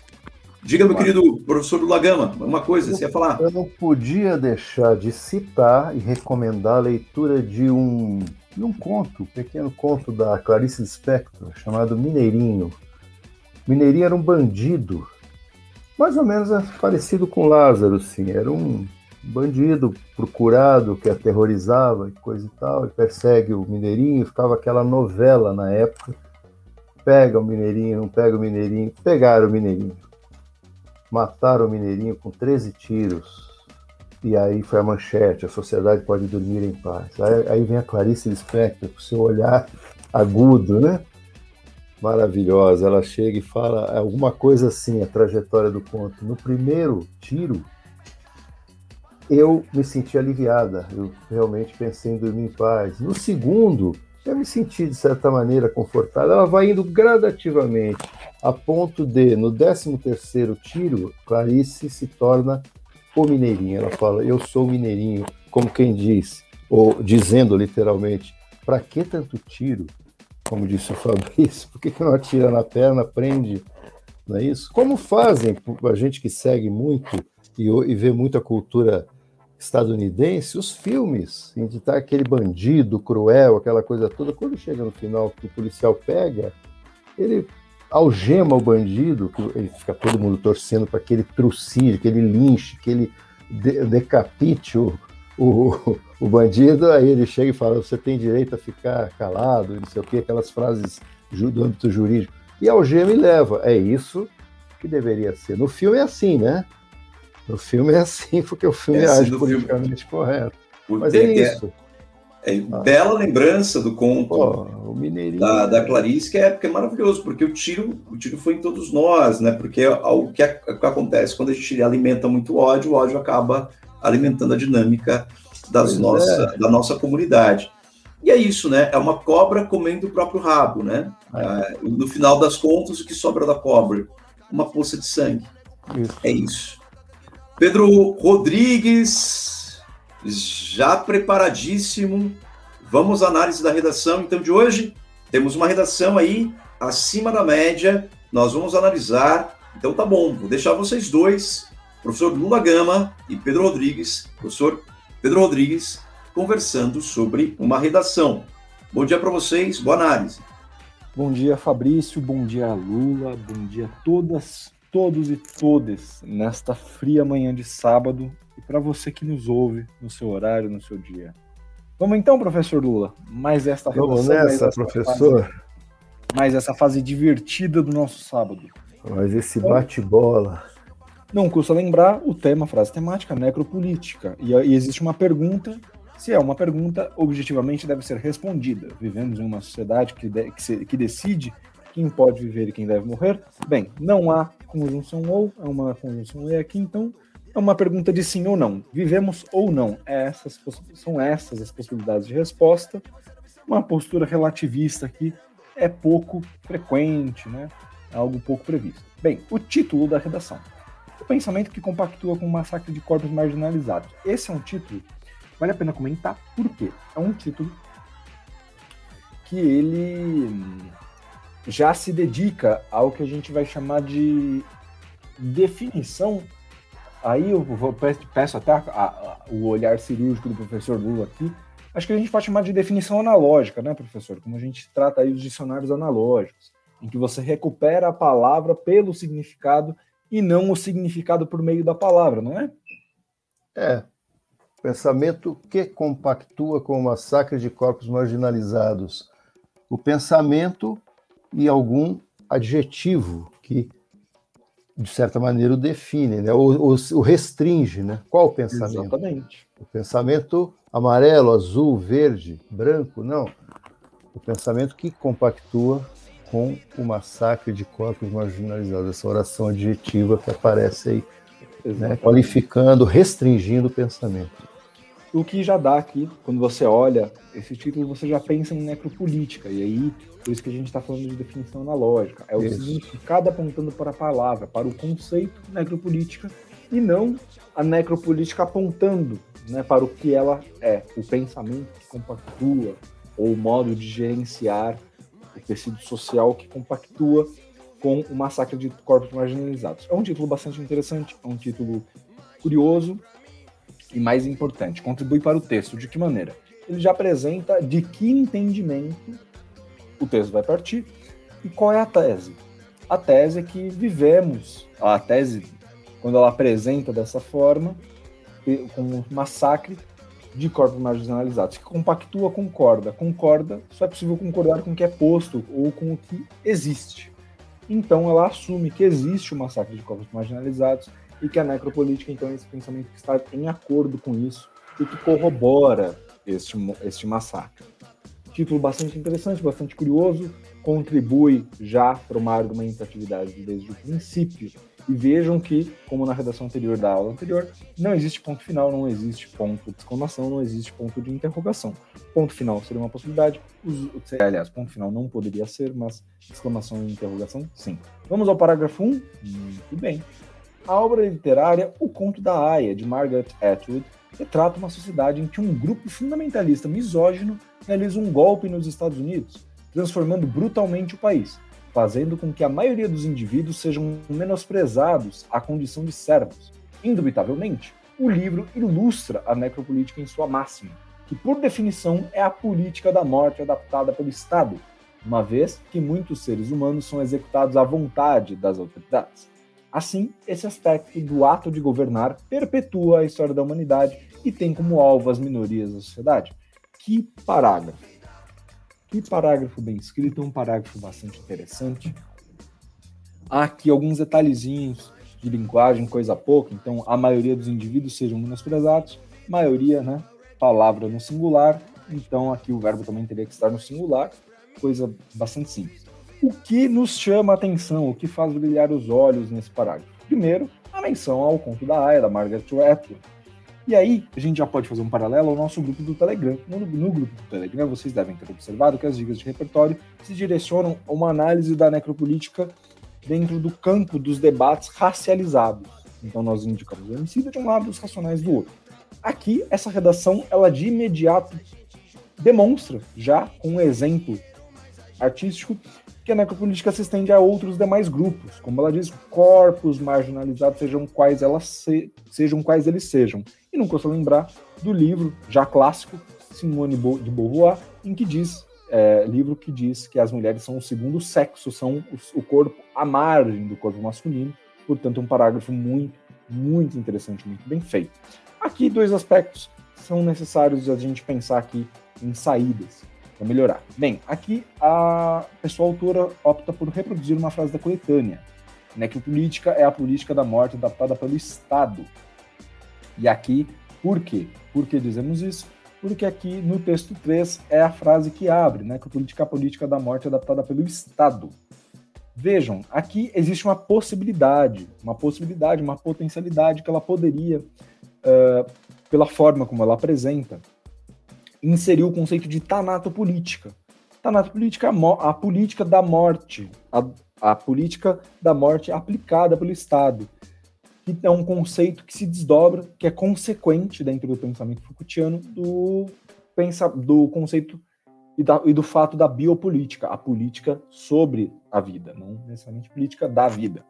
Diga, meu querido professor Lagama, uma coisa, você ia falar. Eu não podia deixar de citar e recomendar a leitura de um, de um conto, um pequeno conto da Clarice Lispector, chamado Mineirinho. Mineirinho era um bandido, mais ou menos parecido com Lázaro, sim. Era um bandido procurado que aterrorizava e coisa e tal, e persegue o Mineirinho, ficava aquela novela na época. Pega o Mineirinho, não pega o Mineirinho, pegaram o Mineirinho mataram o Mineirinho com 13 tiros. E aí foi a manchete, a sociedade pode dormir em paz. Aí, aí vem a Clarice Lispector com seu olhar agudo, né? Maravilhosa. Ela chega e fala alguma coisa assim, a trajetória do conto. No primeiro tiro, eu me senti aliviada. Eu realmente pensei em dormir em paz. No segundo, eu me senti, de certa maneira, confortável. Ela vai indo gradativamente, a ponto de, no 13º tiro, Clarice se torna o Mineirinho. Ela fala, eu sou Mineirinho, como quem diz, ou dizendo literalmente, para que tanto tiro? Como disse o Fabrício, por que, que não atira na perna, prende? Não é isso? Como fazem a gente que segue muito e, e vê muita cultura estadunidense, os filmes, em que está aquele bandido cruel, aquela coisa toda, quando chega no final que o policial pega, ele algema o bandido, ele fica todo mundo torcendo para que ele trucide, que ele linche, que ele de decapite o, o, o, bandido, aí ele chega e fala: você tem direito a ficar calado, não sei o que, aquelas frases do âmbito jurídico. E algema e leva. É isso que deveria ser. No filme é assim, né? No filme é assim, porque o filme é assim age politicamente filme. correto. Mas é isso. É, é ah. bela lembrança do conto Pô, da, da, Clarice, que é, que é maravilhoso, porque o tiro, o tiro foi em todos nós, né? Porque o que, acontece quando a gente alimenta muito ódio, o ódio acaba alimentando a dinâmica das nossa, é. da nossa comunidade. E é isso, né? É uma cobra comendo o próprio rabo, né? É. É, no final das contas, o que sobra da cobra? Uma poça de sangue. Isso. É isso. Pedro Rodrigues, já preparadíssimo. Vamos à análise da redação, então, de hoje. Temos uma redação aí acima da média. Nós vamos analisar. Então, tá bom, vou deixar vocês dois, professor Lula Gama e Pedro Rodrigues, professor Pedro Rodrigues, conversando sobre uma redação. Bom dia para vocês, boa análise. Bom dia, Fabrício. Bom dia, Lula. Bom dia a todas todos e todas nesta fria manhã de sábado e para você que nos ouve no seu horário, no seu dia. Vamos então, professor Lula, mais esta Vamos nessa, mais professor. Fase, mais essa fase divertida do nosso sábado. Mas esse então, bate-bola. Não custa lembrar o tema, frase temática, necropolítica. E, e existe uma pergunta se é uma pergunta, objetivamente deve ser respondida. Vivemos em uma sociedade que, de, que, se, que decide quem pode viver e quem deve morrer? Bem, não há conjunção ou, é uma conjunção e aqui, então é uma pergunta de sim ou não. Vivemos ou não? É essas, são essas as possibilidades de resposta. Uma postura relativista aqui é pouco frequente, né? É algo pouco previsto. Bem, o título da redação. O pensamento que compactua com o massacre de corpos marginalizados. Esse é um título, vale a pena comentar, por quê? É um título que ele já se dedica ao que a gente vai chamar de definição. Aí eu peço até a, a, o olhar cirúrgico do professor Lula aqui. Acho que a gente pode chamar de definição analógica, né, professor? Como a gente trata aí os dicionários analógicos, em que você recupera a palavra pelo significado e não o significado por meio da palavra, não é? É. Pensamento que compactua com o massacre de corpos marginalizados. O pensamento e algum adjetivo que, de certa maneira, o define, né? o, restringe. Né? Qual o pensamento? Exatamente. O pensamento amarelo, azul, verde, branco? Não. O pensamento que compactua com o massacre de corpos marginalizados, essa oração adjetiva que aparece aí, né? qualificando, restringindo o pensamento. O que já dá aqui, quando você olha esse título, você já pensa em necropolítica. E aí, por isso que a gente está falando de definição analógica. É o isso. significado apontando para a palavra, para o conceito necropolítica, e não a necropolítica apontando né, para o que ela é, o pensamento que compactua, ou o modo de gerenciar o tecido social que compactua com o massacre de corpos marginalizados. É um título bastante interessante, é um título curioso, e mais importante, contribui para o texto. De que maneira? Ele já apresenta de que entendimento o texto vai partir e qual é a tese. A tese é que vivemos, a tese, quando ela apresenta dessa forma, com massacre de corpos marginalizados, que compactua, concorda. Concorda, só é possível concordar com o que é posto ou com o que existe. Então ela assume que existe o massacre de corpos marginalizados e que a necropolítica, então, é esse pensamento que está em acordo com isso e que corrobora este, este massacre. Título bastante interessante, bastante curioso, contribui já para uma argumentatividade desde o princípio. E vejam que, como na redação anterior da aula anterior, não existe ponto final, não existe ponto de exclamação, não existe ponto de interrogação. Ponto final seria uma possibilidade, aliás, ponto final não poderia ser, mas exclamação e interrogação, sim. Vamos ao parágrafo 1? Muito bem. A obra literária O Conto da Aya, de Margaret Atwood, retrata uma sociedade em que um grupo fundamentalista misógino realiza um golpe nos Estados Unidos, transformando brutalmente o país, fazendo com que a maioria dos indivíduos sejam menosprezados à condição de servos. Indubitavelmente, o livro ilustra a necropolítica em sua máxima, que por definição é a política da morte adaptada pelo Estado, uma vez que muitos seres humanos são executados à vontade das autoridades. Assim, esse aspecto do ato de governar perpetua a história da humanidade e tem como alvo as minorias da sociedade. Que parágrafo! Que parágrafo bem escrito, um parágrafo bastante interessante. Há aqui alguns detalhezinhos de linguagem, coisa pouca, então a maioria dos indivíduos sejam menosprezados, maioria, né? Palavra no singular, então aqui o verbo também teria que estar no singular, coisa bastante simples. O que nos chama a atenção, o que faz brilhar os olhos nesse parágrafo? Primeiro, a menção ao conto da Aya, da Margaret Atwood. E aí, a gente já pode fazer um paralelo ao nosso grupo do Telegram. No, no, grupo do Telegram, vocês devem ter observado que as dicas de repertório se direcionam a uma análise da necropolítica dentro do campo dos debates racializados. Então, nós indicamos o homicídio de um lado e os racionais do outro. Aqui, essa redação, ela de imediato demonstra, já com um exemplo artístico, que a necropolítica se estende a outros demais grupos, como ela diz, corpos marginalizados, sejam quais elas se, sejam quais eles sejam. E não custa lembrar do livro já clássico Simone de Beauvoir, em que diz é, livro que diz que as mulheres são o segundo sexo, são o corpo à margem do corpo masculino. Portanto, um parágrafo muito, muito interessante, muito bem feito. Aqui dois aspectos são necessários a gente pensar aqui em saídas para melhorar. Bem, aqui a pessoa autora opta por reproduzir uma frase da coletânea, né, que política é a política da morte adaptada pelo Estado. E aqui, por quê? Por que dizemos isso? Porque aqui no texto 3 é a frase que abre, né, que política é a política da morte adaptada pelo Estado. Vejam, aqui existe uma possibilidade, uma possibilidade, uma potencialidade que ela poderia, uh, pela forma como ela apresenta, inseriu o conceito de tanatopolítica. Tanatopolítica é a, política da morte, a, a política da morte aplicada pelo Estado, que é um conceito que se desdobra, que é consequente dentro do pensamento Foucaultiano do, pensa, do conceito e, da, e do fato da biopolítica, a política sobre a vida, não necessariamente política da vida.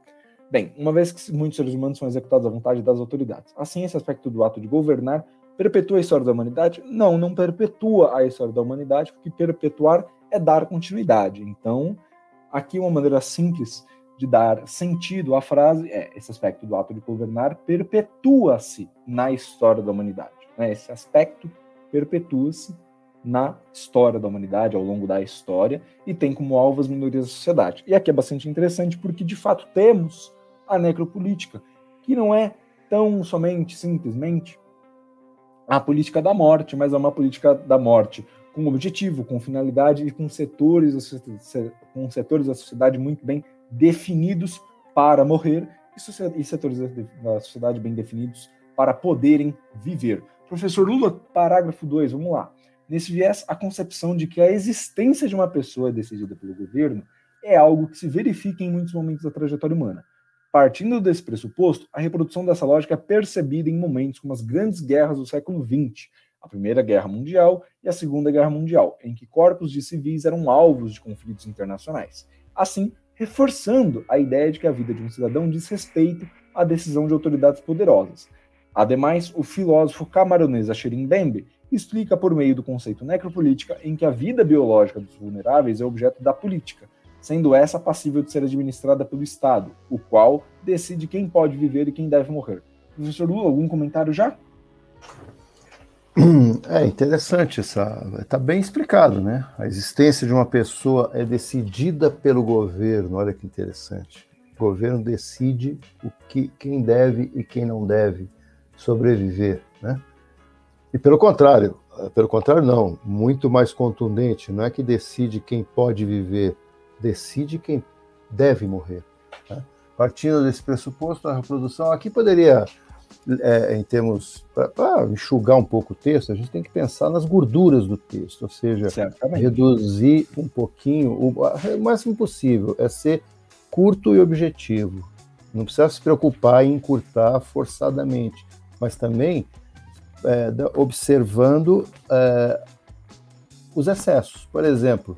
Bem, uma vez que muitos seres humanos são executados à vontade das autoridades, assim esse aspecto do ato de governar Perpetua a história da humanidade? Não, não perpetua a história da humanidade, porque perpetuar é dar continuidade. Então, aqui uma maneira simples de dar sentido à frase é esse aspecto do ato de governar perpetua-se na história da humanidade. Né? Esse aspecto perpetua-se na história da humanidade, ao longo da história, e tem como alvo as minorias da sociedade. E aqui é bastante interessante porque, de fato, temos a necropolítica, que não é tão somente, simplesmente, a política da morte, mas é uma política da morte com objetivo, com finalidade e com setores, com setores da sociedade muito bem definidos para morrer e setores da sociedade bem definidos para poderem viver. Professor Lula, parágrafo 2, vamos lá. Nesse viés, a concepção de que a existência de uma pessoa decidida pelo governo é algo que se verifica em muitos momentos da trajetória humana. Partindo desse pressuposto, a reprodução dessa lógica é percebida em momentos como as grandes guerras do século XX, a Primeira Guerra Mundial e a Segunda Guerra Mundial, em que corpos de civis eram alvos de conflitos internacionais. Assim, reforçando a ideia de que a vida de um cidadão diz respeito à decisão de autoridades poderosas. Ademais, o filósofo camaronês Acherim Bembe explica por meio do conceito necropolítica em que a vida biológica dos vulneráveis é objeto da política, sendo essa passível de ser administrada pelo Estado, o qual decide quem pode viver e quem deve morrer. Professor Lula, algum comentário já? É interessante essa. Está bem explicado, né? A existência de uma pessoa é decidida pelo governo. Olha que interessante. O governo decide o que, quem deve e quem não deve sobreviver, né? E pelo contrário, pelo contrário, não, muito mais contundente. Não é que decide quem pode viver, decide quem deve morrer. Né? Partindo desse pressuposto, a reprodução aqui poderia, é, em termos para enxugar um pouco o texto, a gente tem que pensar nas gorduras do texto, ou seja, Certamente. reduzir um pouquinho, o, o máximo possível, é ser curto e objetivo. Não precisa se preocupar em encurtar forçadamente, mas também é, observando é, os excessos. Por exemplo,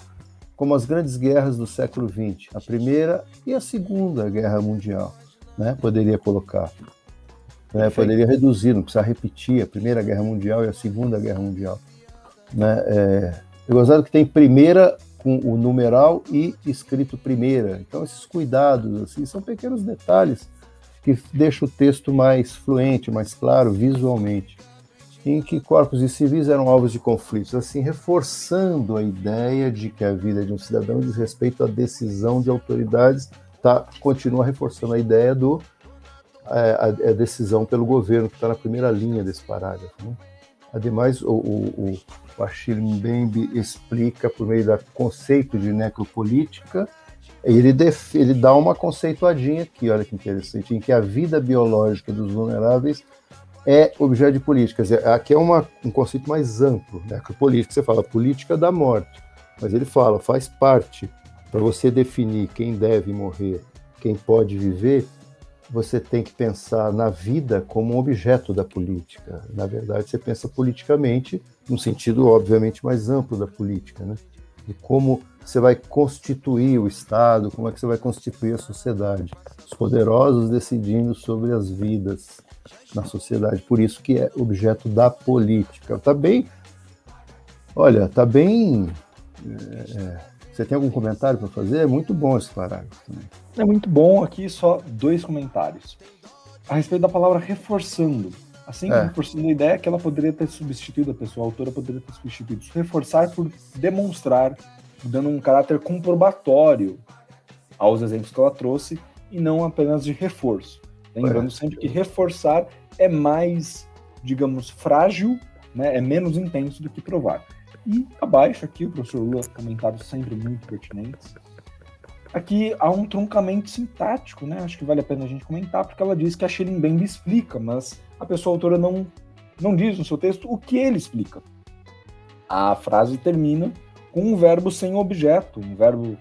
como as grandes guerras do século XX, a Primeira e a Segunda Guerra Mundial, né? Poderia colocar. Né? Poderia reduzir, não precisa repetir a Primeira Guerra Mundial e a Segunda Guerra Mundial. Né? É, eu gostado que tem Primeira com o numeral e escrito Primeira. Então, esses cuidados assim, são pequenos detalhes que deixam o texto mais fluente, mais claro visualmente em que corpos de civis eram alvos de conflitos, assim reforçando a ideia de que a vida de um cidadão diz respeito à decisão de autoridades, tá, continua reforçando a ideia do é, a, a decisão pelo governo, que está na primeira linha desse parágrafo. Né? Ademais, o, o, o Achille Mbembe explica, por meio do conceito de necropolítica, ele, def, ele dá uma conceituadinha aqui, olha que interessante, em que a vida biológica dos vulneráveis é objeto de política. Dizer, aqui é uma, um conceito mais amplo, né? Que política, você fala política da morte, mas ele fala, faz parte, para você definir quem deve morrer, quem pode viver, você tem que pensar na vida como um objeto da política. Na verdade, você pensa politicamente, no sentido, obviamente, mais amplo da política, né? De como você vai constituir o Estado, como é que você vai constituir a sociedade. Os poderosos decidindo sobre as vidas na sociedade. Por isso que é objeto da política. Tá bem. Olha, tá bem. É, é você tem algum comentário para fazer? É muito bom esse parágrafo também. É muito bom. Aqui só dois comentários. A respeito da palavra reforçando. Assim é. reforçando a ideia que ela poderia ter substituído, a pessoa a autora poderia ter substituído. Reforçar por demonstrar, dando um caráter comprobatório aos exemplos que ela trouxe e não apenas de reforço. Lembrando sempre que reforçar é mais, digamos, frágil, né? é menos intenso do que provar. E abaixo aqui, o professor Lula, comentários sempre muito pertinentes. Aqui há um troncamento sintático, né? Acho que vale a pena a gente comentar, porque ela diz que a Scherimbembe explica, mas a pessoa autora não, não diz no seu texto o que ele explica. A frase termina com um verbo sem objeto, um verbo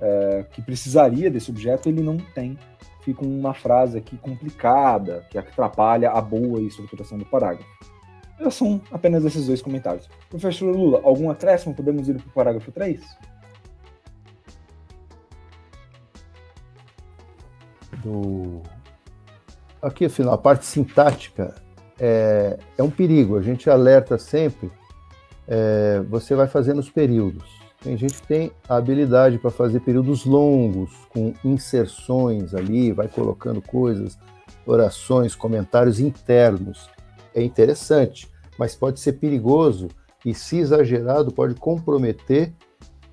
é, que precisaria desse objeto, ele não tem fica uma frase aqui complicada, que atrapalha a boa estruturação do parágrafo. Já são apenas esses dois comentários. Professor Lula, algum acréscimo? Podemos ir para o parágrafo 3? Do... Aqui, afinal, a parte sintática é, é um perigo. A gente alerta sempre, é, você vai fazendo os períodos. Tem gente que tem a habilidade para fazer períodos longos, com inserções ali, vai colocando coisas, orações, comentários internos. É interessante, mas pode ser perigoso e, se exagerado, pode comprometer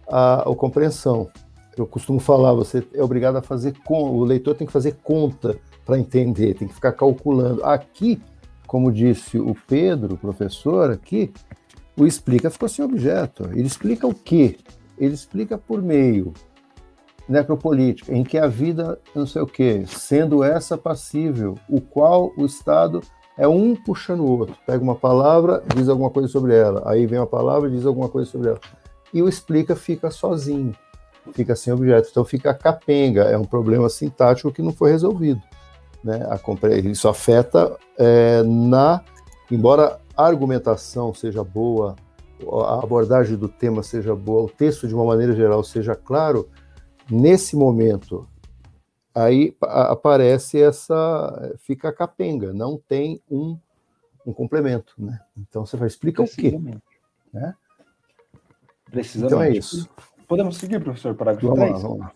a, a compreensão. Eu costumo falar, você é obrigado a fazer com, o leitor tem que fazer conta para entender, tem que ficar calculando. Aqui, como disse o Pedro, professor aqui, o explica ficou sem objeto. Ele explica o quê? Ele explica por meio necropolítica, em que a vida não sei o quê, sendo essa passível, o qual o Estado é um puxando o outro. Pega uma palavra, diz alguma coisa sobre ela, aí vem uma palavra, diz alguma coisa sobre ela. E o explica fica sozinho, fica sem objeto. Então fica capenga, é um problema sintático que não foi resolvido. Né? Isso afeta é, na. Embora a argumentação seja boa, a abordagem do tema seja boa, o texto de uma maneira geral seja claro, nesse momento aí aparece essa fica capenga, não tem um, um complemento, né? Então você vai explicar o quê, né? Precisamente. Então é isso. Podemos seguir, professor, parágrafo vamos 3? Lá, vamos lá.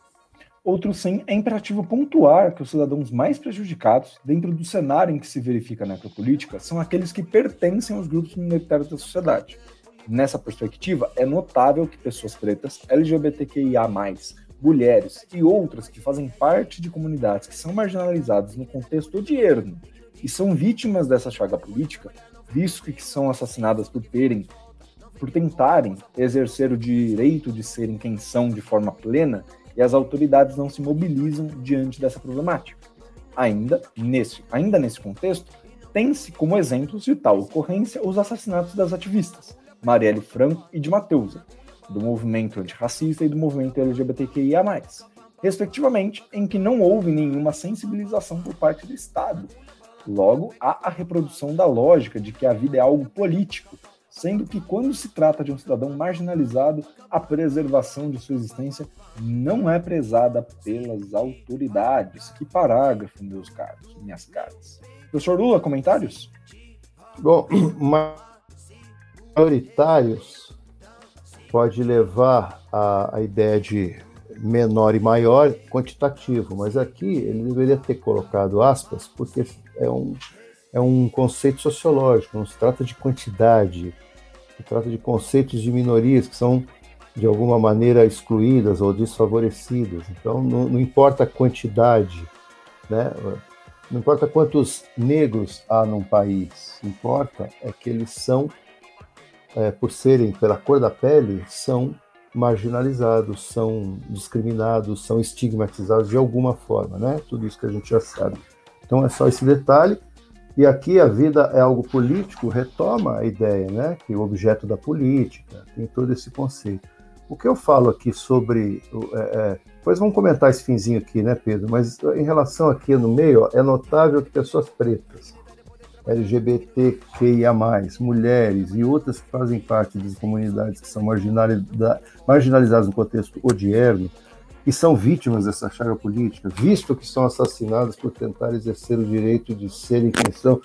Outro sim é imperativo pontuar que os cidadãos mais prejudicados, dentro do cenário em que se verifica a necropolítica, são aqueles que pertencem aos grupos minoritários da sociedade. Nessa perspectiva, é notável que pessoas pretas, LGBTQIA, mulheres e outras que fazem parte de comunidades que são marginalizadas no contexto odierno e são vítimas dessa chaga política, visto que são assassinadas por terem, por tentarem exercer o direito de serem quem são de forma plena, e as autoridades não se mobilizam diante dessa problemática. Ainda nesse, ainda nesse contexto, tem-se como exemplos de tal ocorrência os assassinatos das ativistas Marielle Franco e de Mateusa, do movimento antirracista e do movimento LGBTQIA+, respectivamente, em que não houve nenhuma sensibilização por parte do Estado. Logo, há a reprodução da lógica de que a vida é algo político, sendo que quando se trata de um cidadão marginalizado, a preservação de sua existência não é prezada pelas autoridades. Que parágrafo, meus caros, minhas caras. Professor Lula, comentários? Bom, maioritários pode levar a, a ideia de menor e maior quantitativo, mas aqui ele deveria ter colocado aspas, porque é um, é um conceito sociológico, não se trata de quantidade, se trata de conceitos de minorias que são de alguma maneira excluídas ou desfavorecidas. Então, não, não importa a quantidade, né? não importa quantos negros há num país, importa é que eles são, é, por serem pela cor da pele, são marginalizados, são discriminados, são estigmatizados de alguma forma, né? Tudo isso que a gente já sabe. Então é só esse detalhe. E aqui a vida é algo político, retoma a ideia, né? Que o objeto da política tem todo esse conceito. O que eu falo aqui sobre. É, é, depois vamos comentar esse finzinho aqui, né, Pedro? Mas em relação aqui no meio, ó, é notável que pessoas pretas, LGBTQIA, mulheres e outras que fazem parte das comunidades que são marginalizadas no contexto odierno, e são vítimas dessa chaga política, visto que são assassinadas por tentar exercer o direito de serem quem são.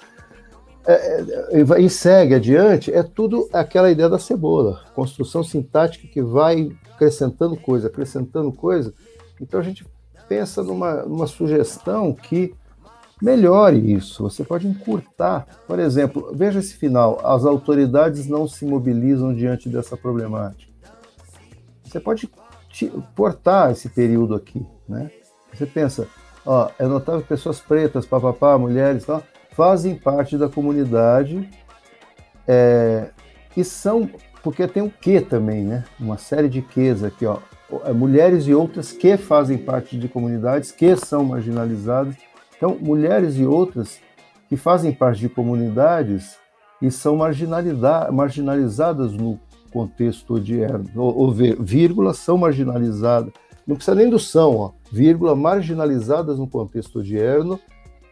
É, é, e segue adiante, é tudo aquela ideia da cebola, construção sintática que vai acrescentando coisa, acrescentando coisa. Então a gente pensa numa, numa sugestão que melhore isso. Você pode encurtar, por exemplo, veja esse final: as autoridades não se mobilizam diante dessa problemática. Você pode portar esse período aqui, né? Você pensa, ó, é notável pessoas pretas, papapá, mulheres, tal, fazem parte da comunidade é, e são, porque tem o que também, né? Uma série de quês aqui, ó. É, mulheres e outras que fazem parte de comunidades que são marginalizadas. Então, mulheres e outras que fazem parte de comunidades e são marginalizadas no contexto odierno, ou, ou são marginalizadas, não precisa nem do são, ó, vírgula, marginalizadas no contexto odierno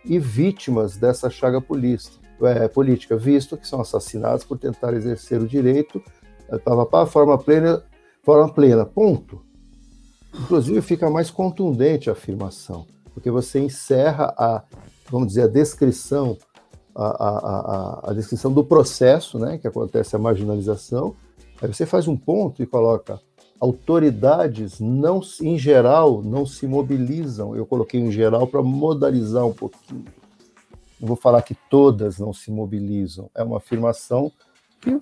e vítimas dessa chaga é, política, visto que são assassinados por tentar exercer o direito, é, pá, forma plena, forma plena, ponto. Inclusive fica mais contundente a afirmação, porque você encerra a, vamos dizer, a descrição, a, a, a, a descrição do processo, né, que acontece a marginalização, Aí você faz um ponto e coloca autoridades não em geral não se mobilizam. Eu coloquei em geral para modalizar um pouquinho. Não vou falar que todas não se mobilizam. É uma afirmação que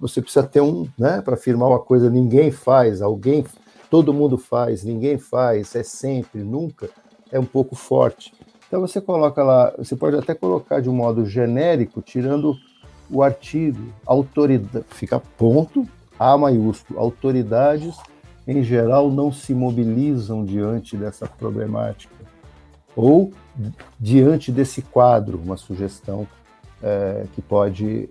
você precisa ter um, né, para afirmar uma coisa ninguém faz, alguém, todo mundo faz, ninguém faz, é sempre, nunca, é um pouco forte. Então você coloca lá, você pode até colocar de um modo genérico, tirando o artigo, autoridade, fica ponto, a maiúsculo, autoridades em geral não se mobilizam diante dessa problemática ou diante desse quadro, uma sugestão é, que pode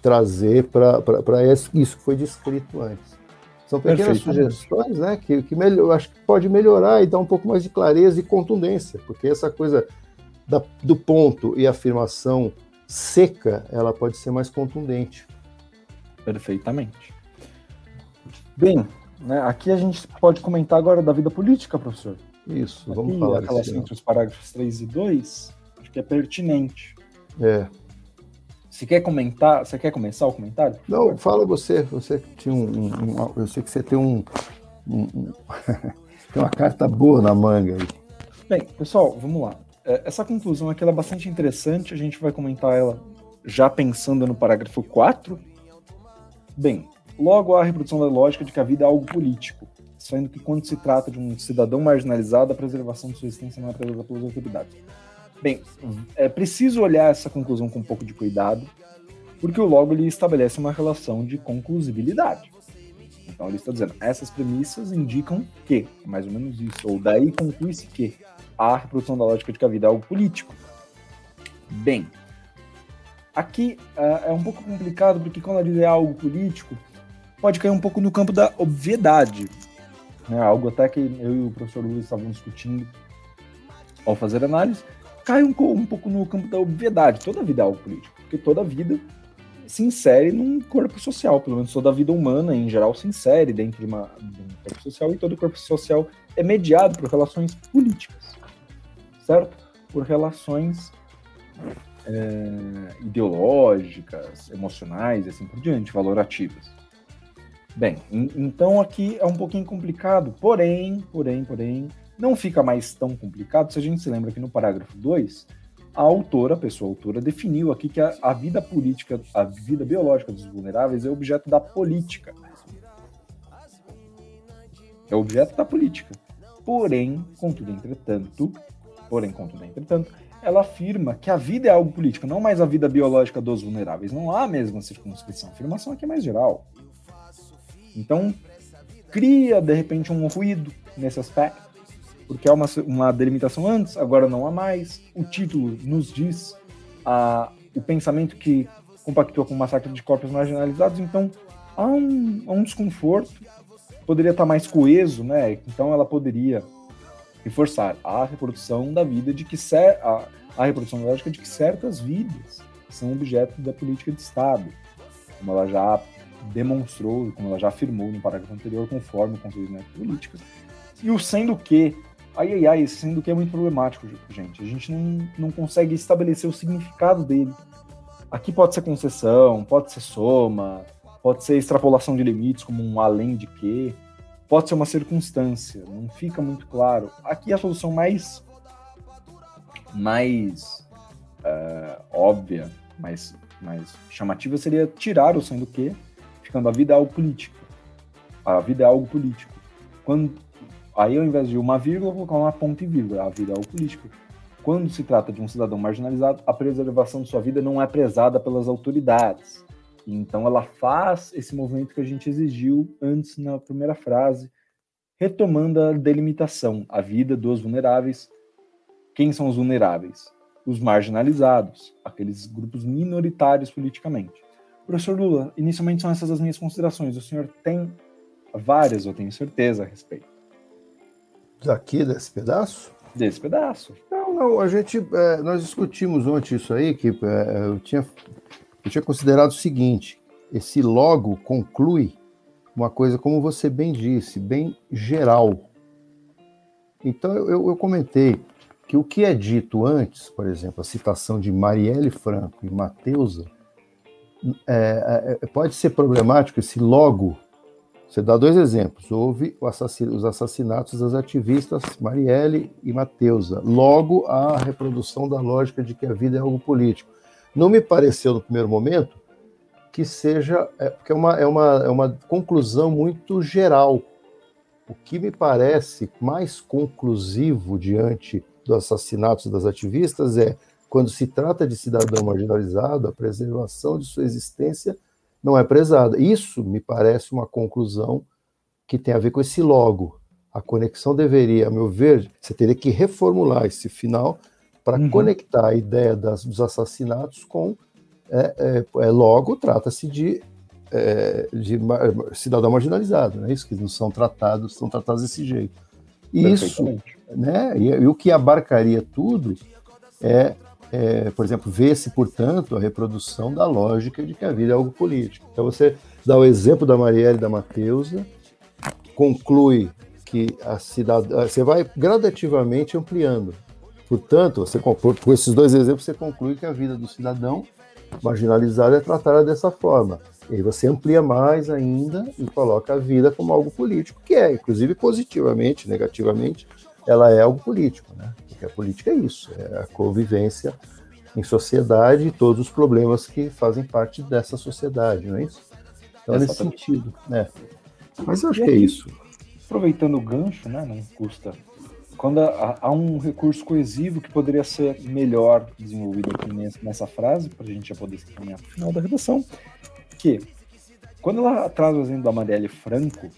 trazer para isso que foi descrito antes. São pequenas sugestões né, que, que melhor, acho que pode melhorar e dar um pouco mais de clareza e contundência, porque essa coisa da, do ponto e afirmação seca, ela pode ser mais contundente. Perfeitamente. Bem, né, aqui a gente pode comentar agora da vida política, professor. Isso, aqui, vamos falar. A relação entre os parágrafos 3 e 2, acho que é pertinente. É. Você quer comentar? Você quer começar o comentário? Não, fala você. Você tinha um, um, um eu sei que você tem um, um tem uma carta boa na manga aí. Bem, pessoal, vamos lá. É, essa conclusão aqui é bastante interessante. A gente vai comentar ela já pensando no parágrafo 4. Bem, logo há a reprodução da lógica de que a vida é algo político, sendo que quando se trata de um cidadão marginalizado, a preservação de sua existência não é prezada pelas autoridades. Bem, é preciso olhar essa conclusão com um pouco de cuidado, porque o logo ele estabelece uma relação de conclusibilidade. Então ele está dizendo, essas premissas indicam que, mais ou menos isso, ou daí conclui-se que a reprodução da lógica de que a vida é algo político. Bem, aqui uh, é um pouco complicado, porque quando a vida é algo político, pode cair um pouco no campo da obviedade. Né? Algo até que eu e o professor Luiz estavam discutindo ao fazer análise, cai um, um pouco no campo da obviedade. Toda vida é algo político, porque toda vida se insere num corpo social, pelo menos toda vida humana em geral se insere dentro de, uma, de um corpo social e todo corpo social é mediado por relações políticas, certo? Por relações é, ideológicas, emocionais e assim por diante, valorativas. Bem, então aqui é um pouquinho complicado, porém, porém, porém, não fica mais tão complicado se a gente se lembra que no parágrafo 2, a autora, a pessoa autora, definiu aqui que a, a vida política, a vida biológica dos vulneráveis é objeto da política. É objeto da política. Porém, contudo, entretanto, porém, contudo, entretanto, ela afirma que a vida é algo político, não mais a vida biológica dos vulneráveis. Não há a mesma circunscrição. A afirmação aqui é mais geral. Então, cria, de repente, um ruído nesse aspecto porque há uma, uma delimitação antes, agora não há mais. O título nos diz a, o pensamento que compactua com o massacre de corpos marginalizados, então há um, há um desconforto, poderia estar mais coeso, né? Então ela poderia reforçar a reprodução da vida de que a, a reprodução lógica de que certas vidas são objeto da política de Estado, como ela já demonstrou, como ela já afirmou no parágrafo anterior, conforme o Conselho de Políticas. E o sendo que Ai, ai, ai, sendo que é muito problemático, gente. A gente não, não consegue estabelecer o significado dele. Aqui pode ser concessão, pode ser soma, pode ser extrapolação de limites, como um além de que, pode ser uma circunstância, não fica muito claro. Aqui a solução mais, mais uh, óbvia, mais, mais chamativa seria tirar o sendo que, ficando a vida é algo político. A vida é algo político. Quando, Aí, ao invés de uma vírgula, colocar uma ponta e vírgula. A vida é o político. Quando se trata de um cidadão marginalizado, a preservação de sua vida não é prezada pelas autoridades. Então, ela faz esse movimento que a gente exigiu antes na primeira frase, retomando a delimitação, a vida dos vulneráveis. Quem são os vulneráveis? Os marginalizados, aqueles grupos minoritários politicamente. Professor Lula, inicialmente são essas as minhas considerações. O senhor tem várias, eu tenho certeza a respeito. Daqui, desse pedaço? Desse pedaço. Não, não, a gente, é, nós discutimos ontem isso aí, que é, eu, tinha, eu tinha considerado o seguinte, esse logo conclui uma coisa, como você bem disse, bem geral. Então, eu, eu comentei que o que é dito antes, por exemplo, a citação de Marielle Franco e Mateusa, é, é, pode ser problemático esse logo você dá dois exemplos. Houve os assassinatos das ativistas Marielle e Mateusa. Logo, a reprodução da lógica de que a vida é algo político. Não me pareceu, no primeiro momento, que seja. É, porque é uma, é, uma, é uma conclusão muito geral. O que me parece mais conclusivo diante dos assassinatos das ativistas é quando se trata de cidadão marginalizado, a preservação de sua existência não é prezada. Isso me parece uma conclusão que tem a ver com esse logo. A conexão deveria, a meu ver, você teria que reformular esse final para uhum. conectar a ideia das, dos assassinatos com É, é, é logo, trata-se de, é, de cidadão marginalizado, né? Isso que não são tratados, são tratados desse jeito. Isso, né? E, e, o que abarcaria tudo é, é por exemplo, ver-se, portanto, a reprodução da lógica de que a vida é algo político. Então você dá o exemplo da Marielle da Mateusa, conclui que a cidade, você vai gradativamente ampliando. Portanto, você, por esses dois exemplos, você conclui que a vida do cidadão marginalizado é tratada dessa forma. E aí você amplia mais ainda e coloca a vida como algo político, que é, inclusive positivamente, negativamente, ela é algo político, né? Porque a política é isso, é a convivência em sociedade e todos os problemas que fazem parte dessa sociedade, não é isso? Então, nesse sentido, né? Mas eu acho que é isso. Aproveitando o gancho, né? Não custa quando há, há, um recurso coesivo que poderia ser melhor desenvolvido aqui nessa frase, para a gente já poder caminhar para o final da redação, que quando ela traz o exemplo da Marielle Franco,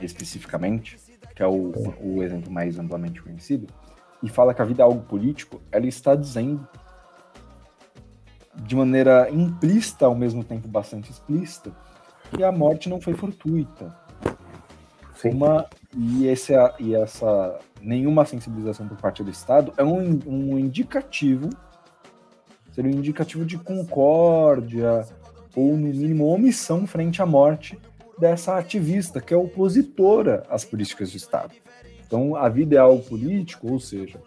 especificamente, que é o, o exemplo mais amplamente conhecido, e fala que a vida é algo político, ela está dizendo de maneira implícita, ao mesmo tempo bastante explícita, que a morte não foi fortuita. Sim. Uma e, esse, e essa nenhuma sensibilização por parte do Estado é um, um indicativo, seria um indicativo de concórdia ou, no mínimo, omissão frente à morte dessa ativista que é opositora às políticas de Estado. Então, a vida é algo político, ou seja,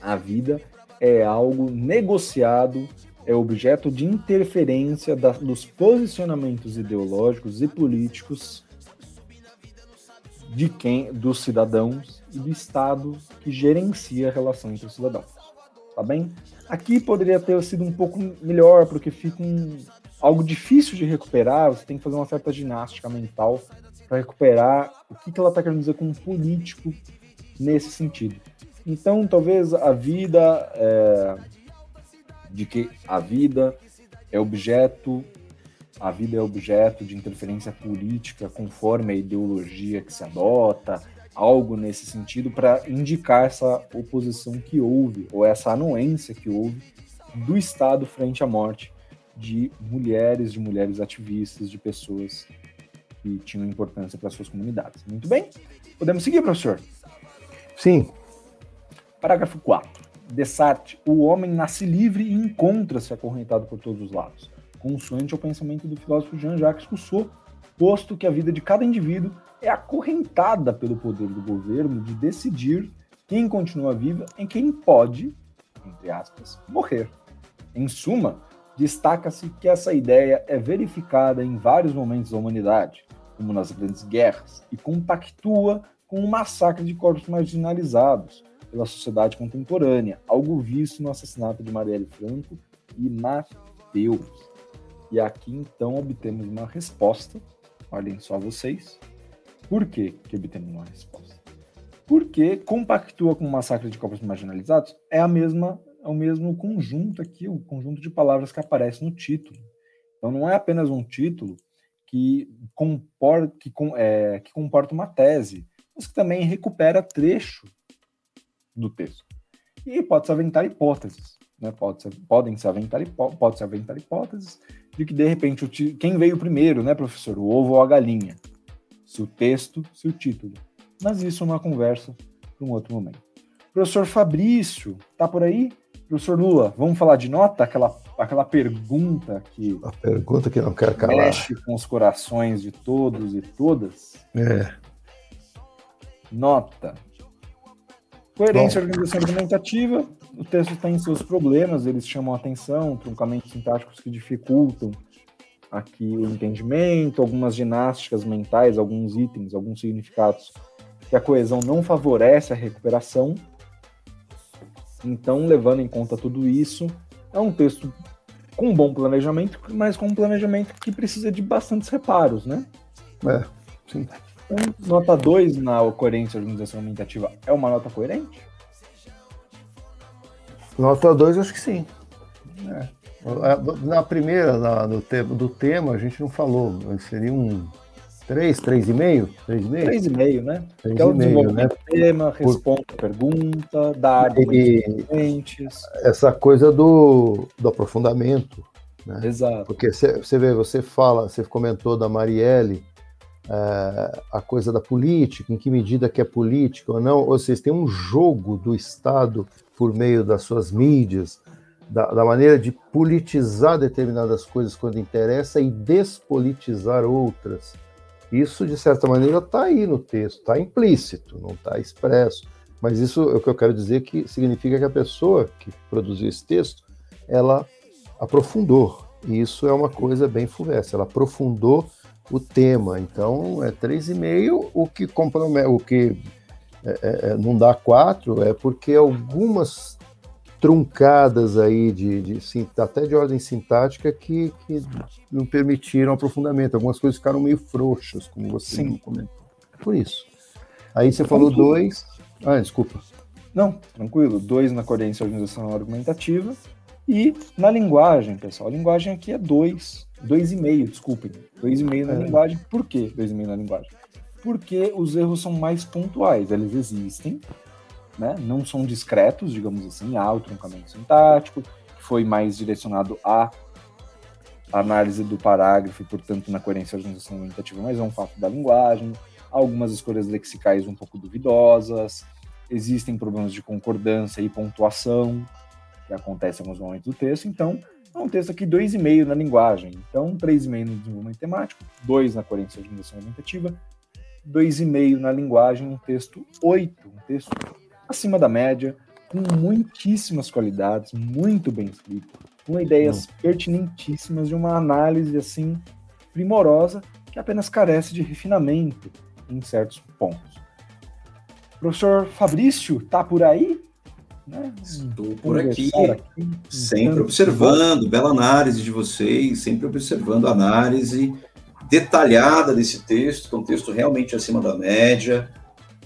a vida é algo negociado, é objeto de interferência da, dos posicionamentos ideológicos e políticos de quem, dos cidadãos e do Estado que gerencia a relação entre os cidadãos. Tá bem? Aqui poderia ter sido um pouco melhor, porque fica um, algo difícil de recuperar, você tem que fazer uma certa ginástica mental para recuperar o que, que ela está querendo dizer com político nesse sentido. Então, talvez a vida, é, de que a vida é objeto a vida é objeto de interferência política conforme a ideologia que se adota, algo nesse sentido para indicar essa oposição que houve, ou essa anuência que houve do Estado frente à morte de mulheres, de mulheres ativistas, de pessoas que tinham importância para suas comunidades. Muito bem? Podemos seguir, professor? Sim. Parágrafo 4. Dessart, o homem nasce livre e encontra-se acorrentado por todos os lados consoante ao pensamento do filósofo Jean-Jacques Rousseau, posto que a vida de cada indivíduo é acorrentada pelo poder do governo de decidir quem continua viva e quem pode, entre aspas, morrer. Em suma, destaca-se que essa ideia é verificada em vários momentos da humanidade, como nas grandes guerras, e compactua com o massacre de corpos marginalizados pela sociedade contemporânea, algo visto no assassinato de Marielle Franco e Mateus. E aqui então obtemos uma resposta. Olhem só vocês. Por que, que obtemos uma resposta? Porque compactua com o massacre de corpos marginalizados é a mesma é o mesmo conjunto aqui, o conjunto de palavras que aparece no título. Então não é apenas um título que comporta, que, é, que comporta uma tese, mas que também recupera trecho do texto. E pode-se aventar hipóteses. Né? Pode -se, podem se aventar, pode -se aventar hipóteses de que, de repente, o quem veio primeiro, né, professor? O ovo ou a galinha? Se o texto, se o título. Mas isso é uma conversa para um outro momento. Professor Fabrício, tá por aí? Professor Lula, vamos falar de nota? Aquela, aquela pergunta que. A pergunta que não quer calar. Mexe com os corações de todos e todas. É. Nota. Coerência Bom. organização argumentativa, o texto tem seus problemas, eles chamam atenção, truncamentos sintáticos que dificultam aqui o entendimento, algumas ginásticas mentais, alguns itens, alguns significados que a coesão não favorece a recuperação. Então, levando em conta tudo isso, é um texto com bom planejamento, mas com um planejamento que precisa de bastantes reparos, né? É, sim. Então, nota 2 na coerência organização aumentativa é uma nota coerente? Nota 2, acho que sim. É. Na primeira, na, do, tema, do tema, a gente não falou. Seria um, 3, 3,5? 3,5? 3,5, né? 3,5, que é o desenvolvimento né? do tema, responde a pergunta, dá argumentos Essa coisa do, do aprofundamento, né? Exato. Porque você vê, você fala, você comentou da Marielle, é, a coisa da política, em que medida que é política ou não, ou seja, tem um jogo do Estado por meio das suas mídias, da, da, maneira de politizar determinadas coisas quando interessa e despolitizar outras. Isso, de certa maneira, está aí no texto, está implícito, não está expresso. Mas isso é o que eu quero dizer que significa que a pessoa que produziu esse texto, ela aprofundou. E isso é uma coisa bem fulvestre. Ela aprofundou o tema. Então, é 3,5, o que compromete, o que é, é, é, não dá 4 é porque algumas truncadas aí de, de, até de ordem sintática que, que não permitiram aprofundamento. Algumas coisas ficaram meio frouxas, como você Sim. comentou. Por isso. Aí você falou dois. Ah, desculpa. Não, tranquilo. Dois na coerência organização argumentativa. E na linguagem, pessoal. A linguagem aqui é dois. Dois e meio, desculpem. Dois e meio na é. linguagem. Por que dois e meio na linguagem? Porque os erros são mais pontuais. Eles existem, né? não são discretos, digamos assim, há o truncamento sintático, foi mais direcionado à análise do parágrafo e, portanto, na coerência argumentativa, mas é um fato da linguagem, algumas escolhas lexicais um pouco duvidosas, existem problemas de concordância e pontuação, que acontece em alguns momentos do texto, então é um texto aqui 2,5 na linguagem, então 3,5 no desenvolvimento temático, 2 na coerência organização argumentativa, 2,5 na linguagem, um texto 8, um texto acima da média, com muitíssimas qualidades, muito bem escrito, com ideias hum. pertinentíssimas de uma análise assim primorosa que apenas carece de refinamento em certos pontos. Professor Fabrício, tá por aí? Né? Estou por aqui, aqui, sempre observando, bela análise de vocês, sempre observando a análise detalhada desse texto, que é um texto realmente acima da média,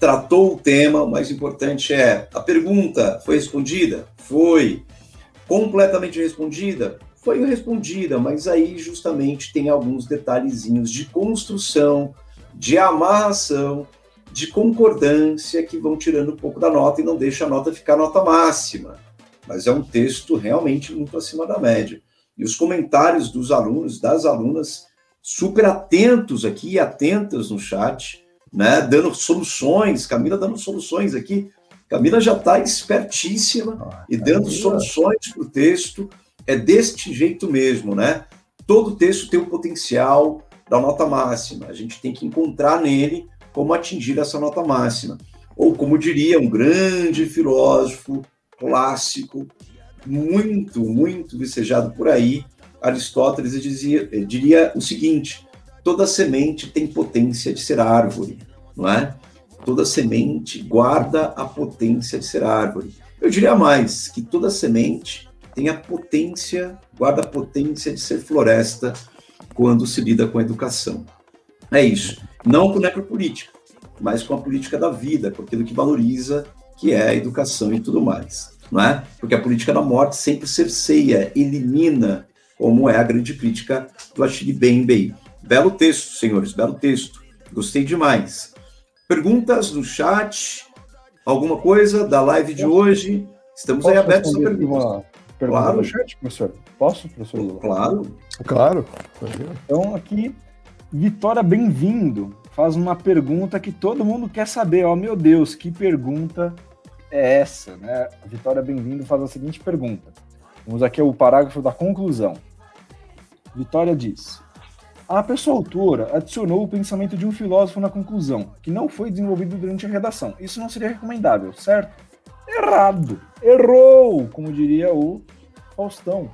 tratou o tema, o mais importante é a pergunta foi respondida? Foi. Completamente respondida? Foi respondida, mas aí justamente tem alguns detalhezinhos de construção, de amarração, de concordância que vão tirando um pouco da nota e não deixa a nota ficar nota máxima. Mas é um texto realmente muito acima da média. E os comentários dos alunos, das alunas, super atentos aqui, atentas no chat, né, dando soluções, Camila dando soluções aqui. Camila já está espertíssima ah, e dando Camila. soluções para o texto. É deste jeito mesmo, né? Todo texto tem o potencial da nota máxima. A gente tem que encontrar nele como atingir essa nota máxima. Ou, como diria um grande filósofo clássico, muito, muito vicejado por aí, Aristóteles dizia, diria o seguinte: toda semente tem potência de ser árvore, não é? Toda semente guarda a potência de ser árvore. Eu diria mais, que toda semente tem a potência, guarda a potência de ser floresta quando se lida com a educação. É isso. Não com necropolítica, mas com a política da vida, com aquilo que valoriza, que é a educação e tudo mais. Não é? Porque a política da morte sempre cerceia, elimina, como é a grande crítica do Achille Bembey. Belo texto, senhores, belo texto. Gostei demais. Perguntas no chat? Alguma coisa da live de hoje? Estamos Posso aí abertos a perguntas. Uma pergunta claro. no chat, professor? Posso, professor Lula? Claro. Claro. Então, aqui, Vitória, bem-vindo. Faz uma pergunta que todo mundo quer saber. Ó, oh, meu Deus, que pergunta é essa? Né? Vitória, bem-vindo, faz a seguinte pergunta. Vamos aqui ao parágrafo da conclusão. Vitória diz: a pessoa autora adicionou o pensamento de um filósofo na conclusão, que não foi desenvolvido durante a redação. Isso não seria recomendável, certo? Errado! Errou! Como diria o Faustão.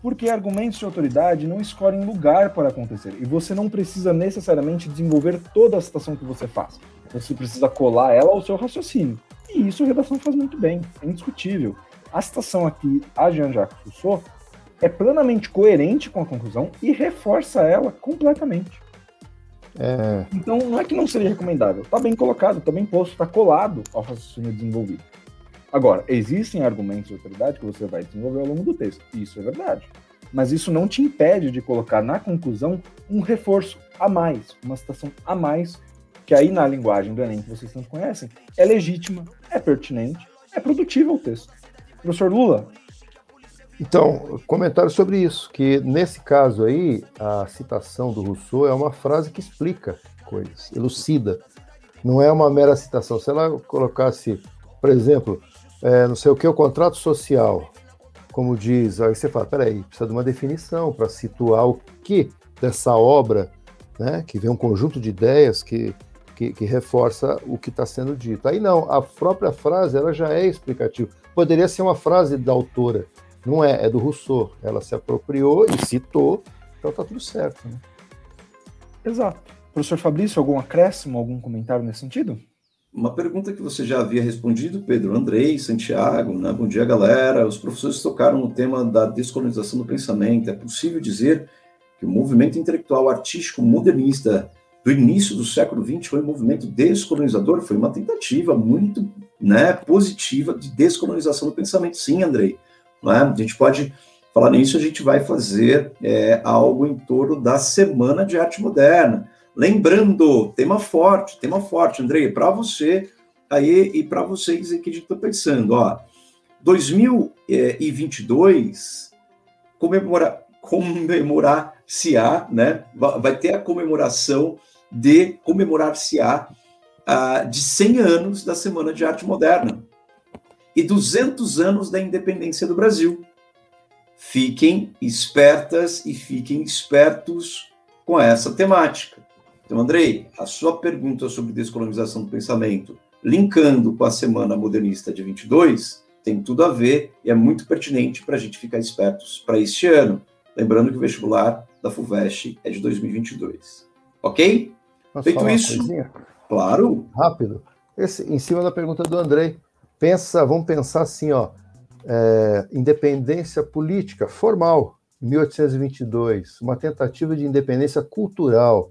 Porque argumentos de autoridade não escolhem lugar para acontecer. E você não precisa necessariamente desenvolver toda a citação que você faz. Você precisa colar ela ao seu raciocínio. E isso a redação faz muito bem, é indiscutível. A citação aqui, a Jean-Jacques Rousseau, é plenamente coerente com a conclusão e reforça ela completamente. É... Então, não é que não seria recomendável. Está bem colocado, está bem posto, está colado ao raciocínio desenvolvido. Agora, existem argumentos de autoridade que você vai desenvolver ao longo do texto. Isso é verdade. mas isso não te impede de colocar na conclusão um reforço a mais, uma citação a mais, que aí na linguagem do Enem que vocês tanto conhecem, é legítima, é pertinente, é produtiva o texto. Professor Lula? Então, comentário sobre isso, que nesse caso aí, a citação do Rousseau é uma frase que explica coisas, elucida. Não é uma mera citação. Se ela colocasse, por exemplo, é, não sei o que, o contrato social, como diz, aí você fala, peraí, precisa de uma definição para situar o que dessa obra, né, que vem um conjunto de ideias que, que, que reforça o que está sendo dito. Aí não, a própria frase ela já é explicativa. Poderia ser uma frase da autora, não é, é do Rousseau. Ela se apropriou e citou, então está tudo certo. Né? Exato. Professor Fabrício, algum acréscimo, algum comentário nesse sentido? Uma pergunta que você já havia respondido, Pedro, Andrei, Santiago, né? bom dia, galera. Os professores tocaram no tema da descolonização do pensamento. É possível dizer que o movimento intelectual artístico modernista do início do século XX foi um movimento descolonizador? Foi uma tentativa muito né, positiva de descolonização do pensamento. Sim, Andrei. Né? A gente pode falar nisso, a gente vai fazer é, algo em torno da Semana de Arte Moderna Lembrando, tema forte, tema forte, Andrei, para você aí e para vocês aqui que estou pensando, ó, 2022 comemora, comemorar-se-á, né? Vai ter a comemoração de comemorar-se-á uh, de 100 anos da Semana de Arte Moderna e 200 anos da independência do Brasil. Fiquem espertas e fiquem espertos com essa temática. Então, Andrei, a sua pergunta sobre descolonização do pensamento, linkando com a Semana Modernista de 22, tem tudo a ver e é muito pertinente para a gente ficar espertos para este ano. Lembrando que o vestibular da FUVEST é de 2022. Ok? Posso Feito isso. Claro. Rápido. Esse, em cima da pergunta do Andrei, pensa, vamos pensar assim, ó, é, independência política formal, 1822, uma tentativa de independência cultural,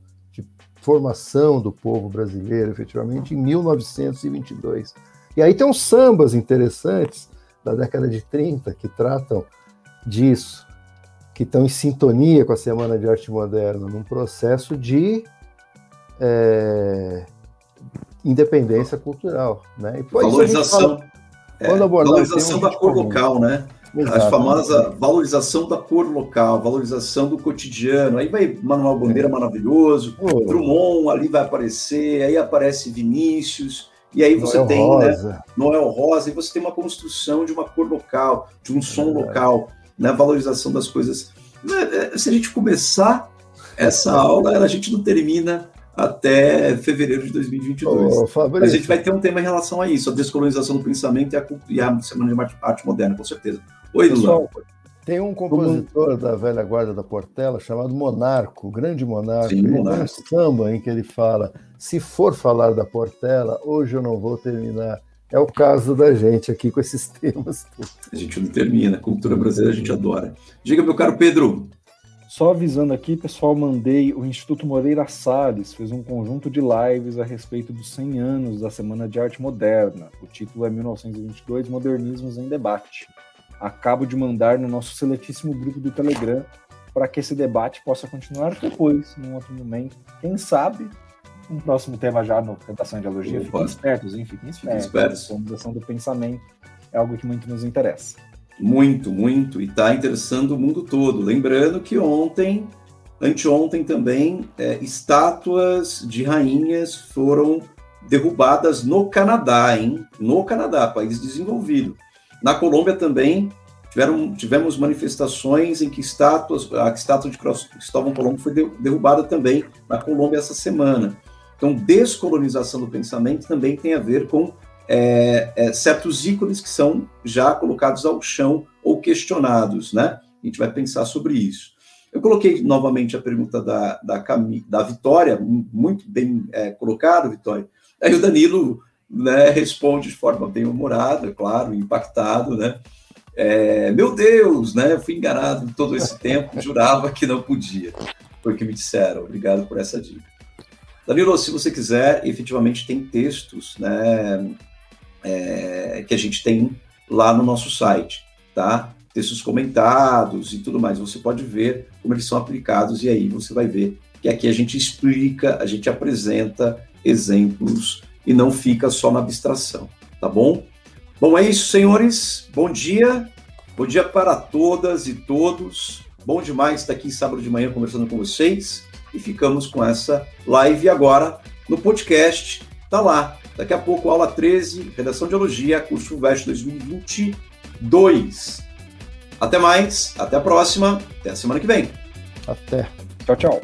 formação do povo brasileiro, efetivamente, em 1922. E aí tem uns sambas interessantes da década de 30 que tratam disso, que estão em sintonia com a Semana de Arte Moderna, num processo de é, independência cultural. Né? E, valorização. Fala, é, valorização da cor local, né? Exato. A famosa valorização da cor local, valorização do cotidiano. Aí vai Manuel Bandeira é. maravilhoso, oh. Drummond ali vai aparecer, aí aparece Vinícius, e aí você Noel tem né, Rosa. Né, Noel Rosa, e você tem uma construção de uma cor local, de um som é local, né, valorização das coisas. É, se a gente começar essa aula, a gente não termina até fevereiro de 2022. Oh, a gente vai ter um tema em relação a isso, a descolonização do pensamento e a, e a Semana de Arte Moderna, com certeza. Oi, Pessoal, Lula. Tem um compositor da velha guarda da Portela chamado Monarco, grande Monarco. Sim, ele Monarco. tem um samba em que ele fala: se for falar da Portela, hoje eu não vou terminar. É o caso da gente aqui com esses temas. A gente não termina, a cultura brasileira a gente adora. Diga, meu caro Pedro. Só avisando aqui, pessoal, mandei o Instituto Moreira Salles, fez um conjunto de lives a respeito dos 100 anos da Semana de Arte Moderna. O título é 1922 Modernismos em Debate acabo de mandar no nosso seletíssimo grupo do Telegram para que esse debate possa continuar depois, num outro momento. Quem sabe, um próximo tema já no Tentação de Dialogia. Fiquem espertos, hein? Fiquem espertos. espertos. A do pensamento é algo que muito nos interessa. Muito, muito. E está interessando o mundo todo. Lembrando que ontem, anteontem também, é, estátuas de rainhas foram derrubadas no Canadá, hein? No Canadá, país desenvolvido. Na Colômbia também tiveram, tivemos manifestações em que estátuas, a estátua de Cristóvão Colombo foi derrubada também na Colômbia essa semana. Então, descolonização do pensamento também tem a ver com é, é, certos ícones que são já colocados ao chão ou questionados, né? A gente vai pensar sobre isso. Eu coloquei novamente a pergunta da, da, da Vitória, muito bem é, colocado, Vitória. Aí o Danilo né, responde de forma bem humorada, claro, impactado, né? É, meu Deus, né? Fui enganado todo esse tempo, jurava que não podia. Foi o que me disseram. Obrigado por essa dica. Danilo, se você quiser, efetivamente tem textos, né? É, que a gente tem lá no nosso site, tá? textos comentados e tudo mais. Você pode ver como eles são aplicados e aí você vai ver que aqui a gente explica, a gente apresenta exemplos e não fica só na abstração, tá bom? Bom, é isso, senhores. Bom dia. Bom dia para todas e todos. Bom demais estar aqui sábado de manhã conversando com vocês e ficamos com essa live agora no podcast. Tá lá. Daqui a pouco, aula 13, Redação de Elogia, curso VEST 2022. Até mais, até a próxima, até a semana que vem. Até. Tchau, tchau.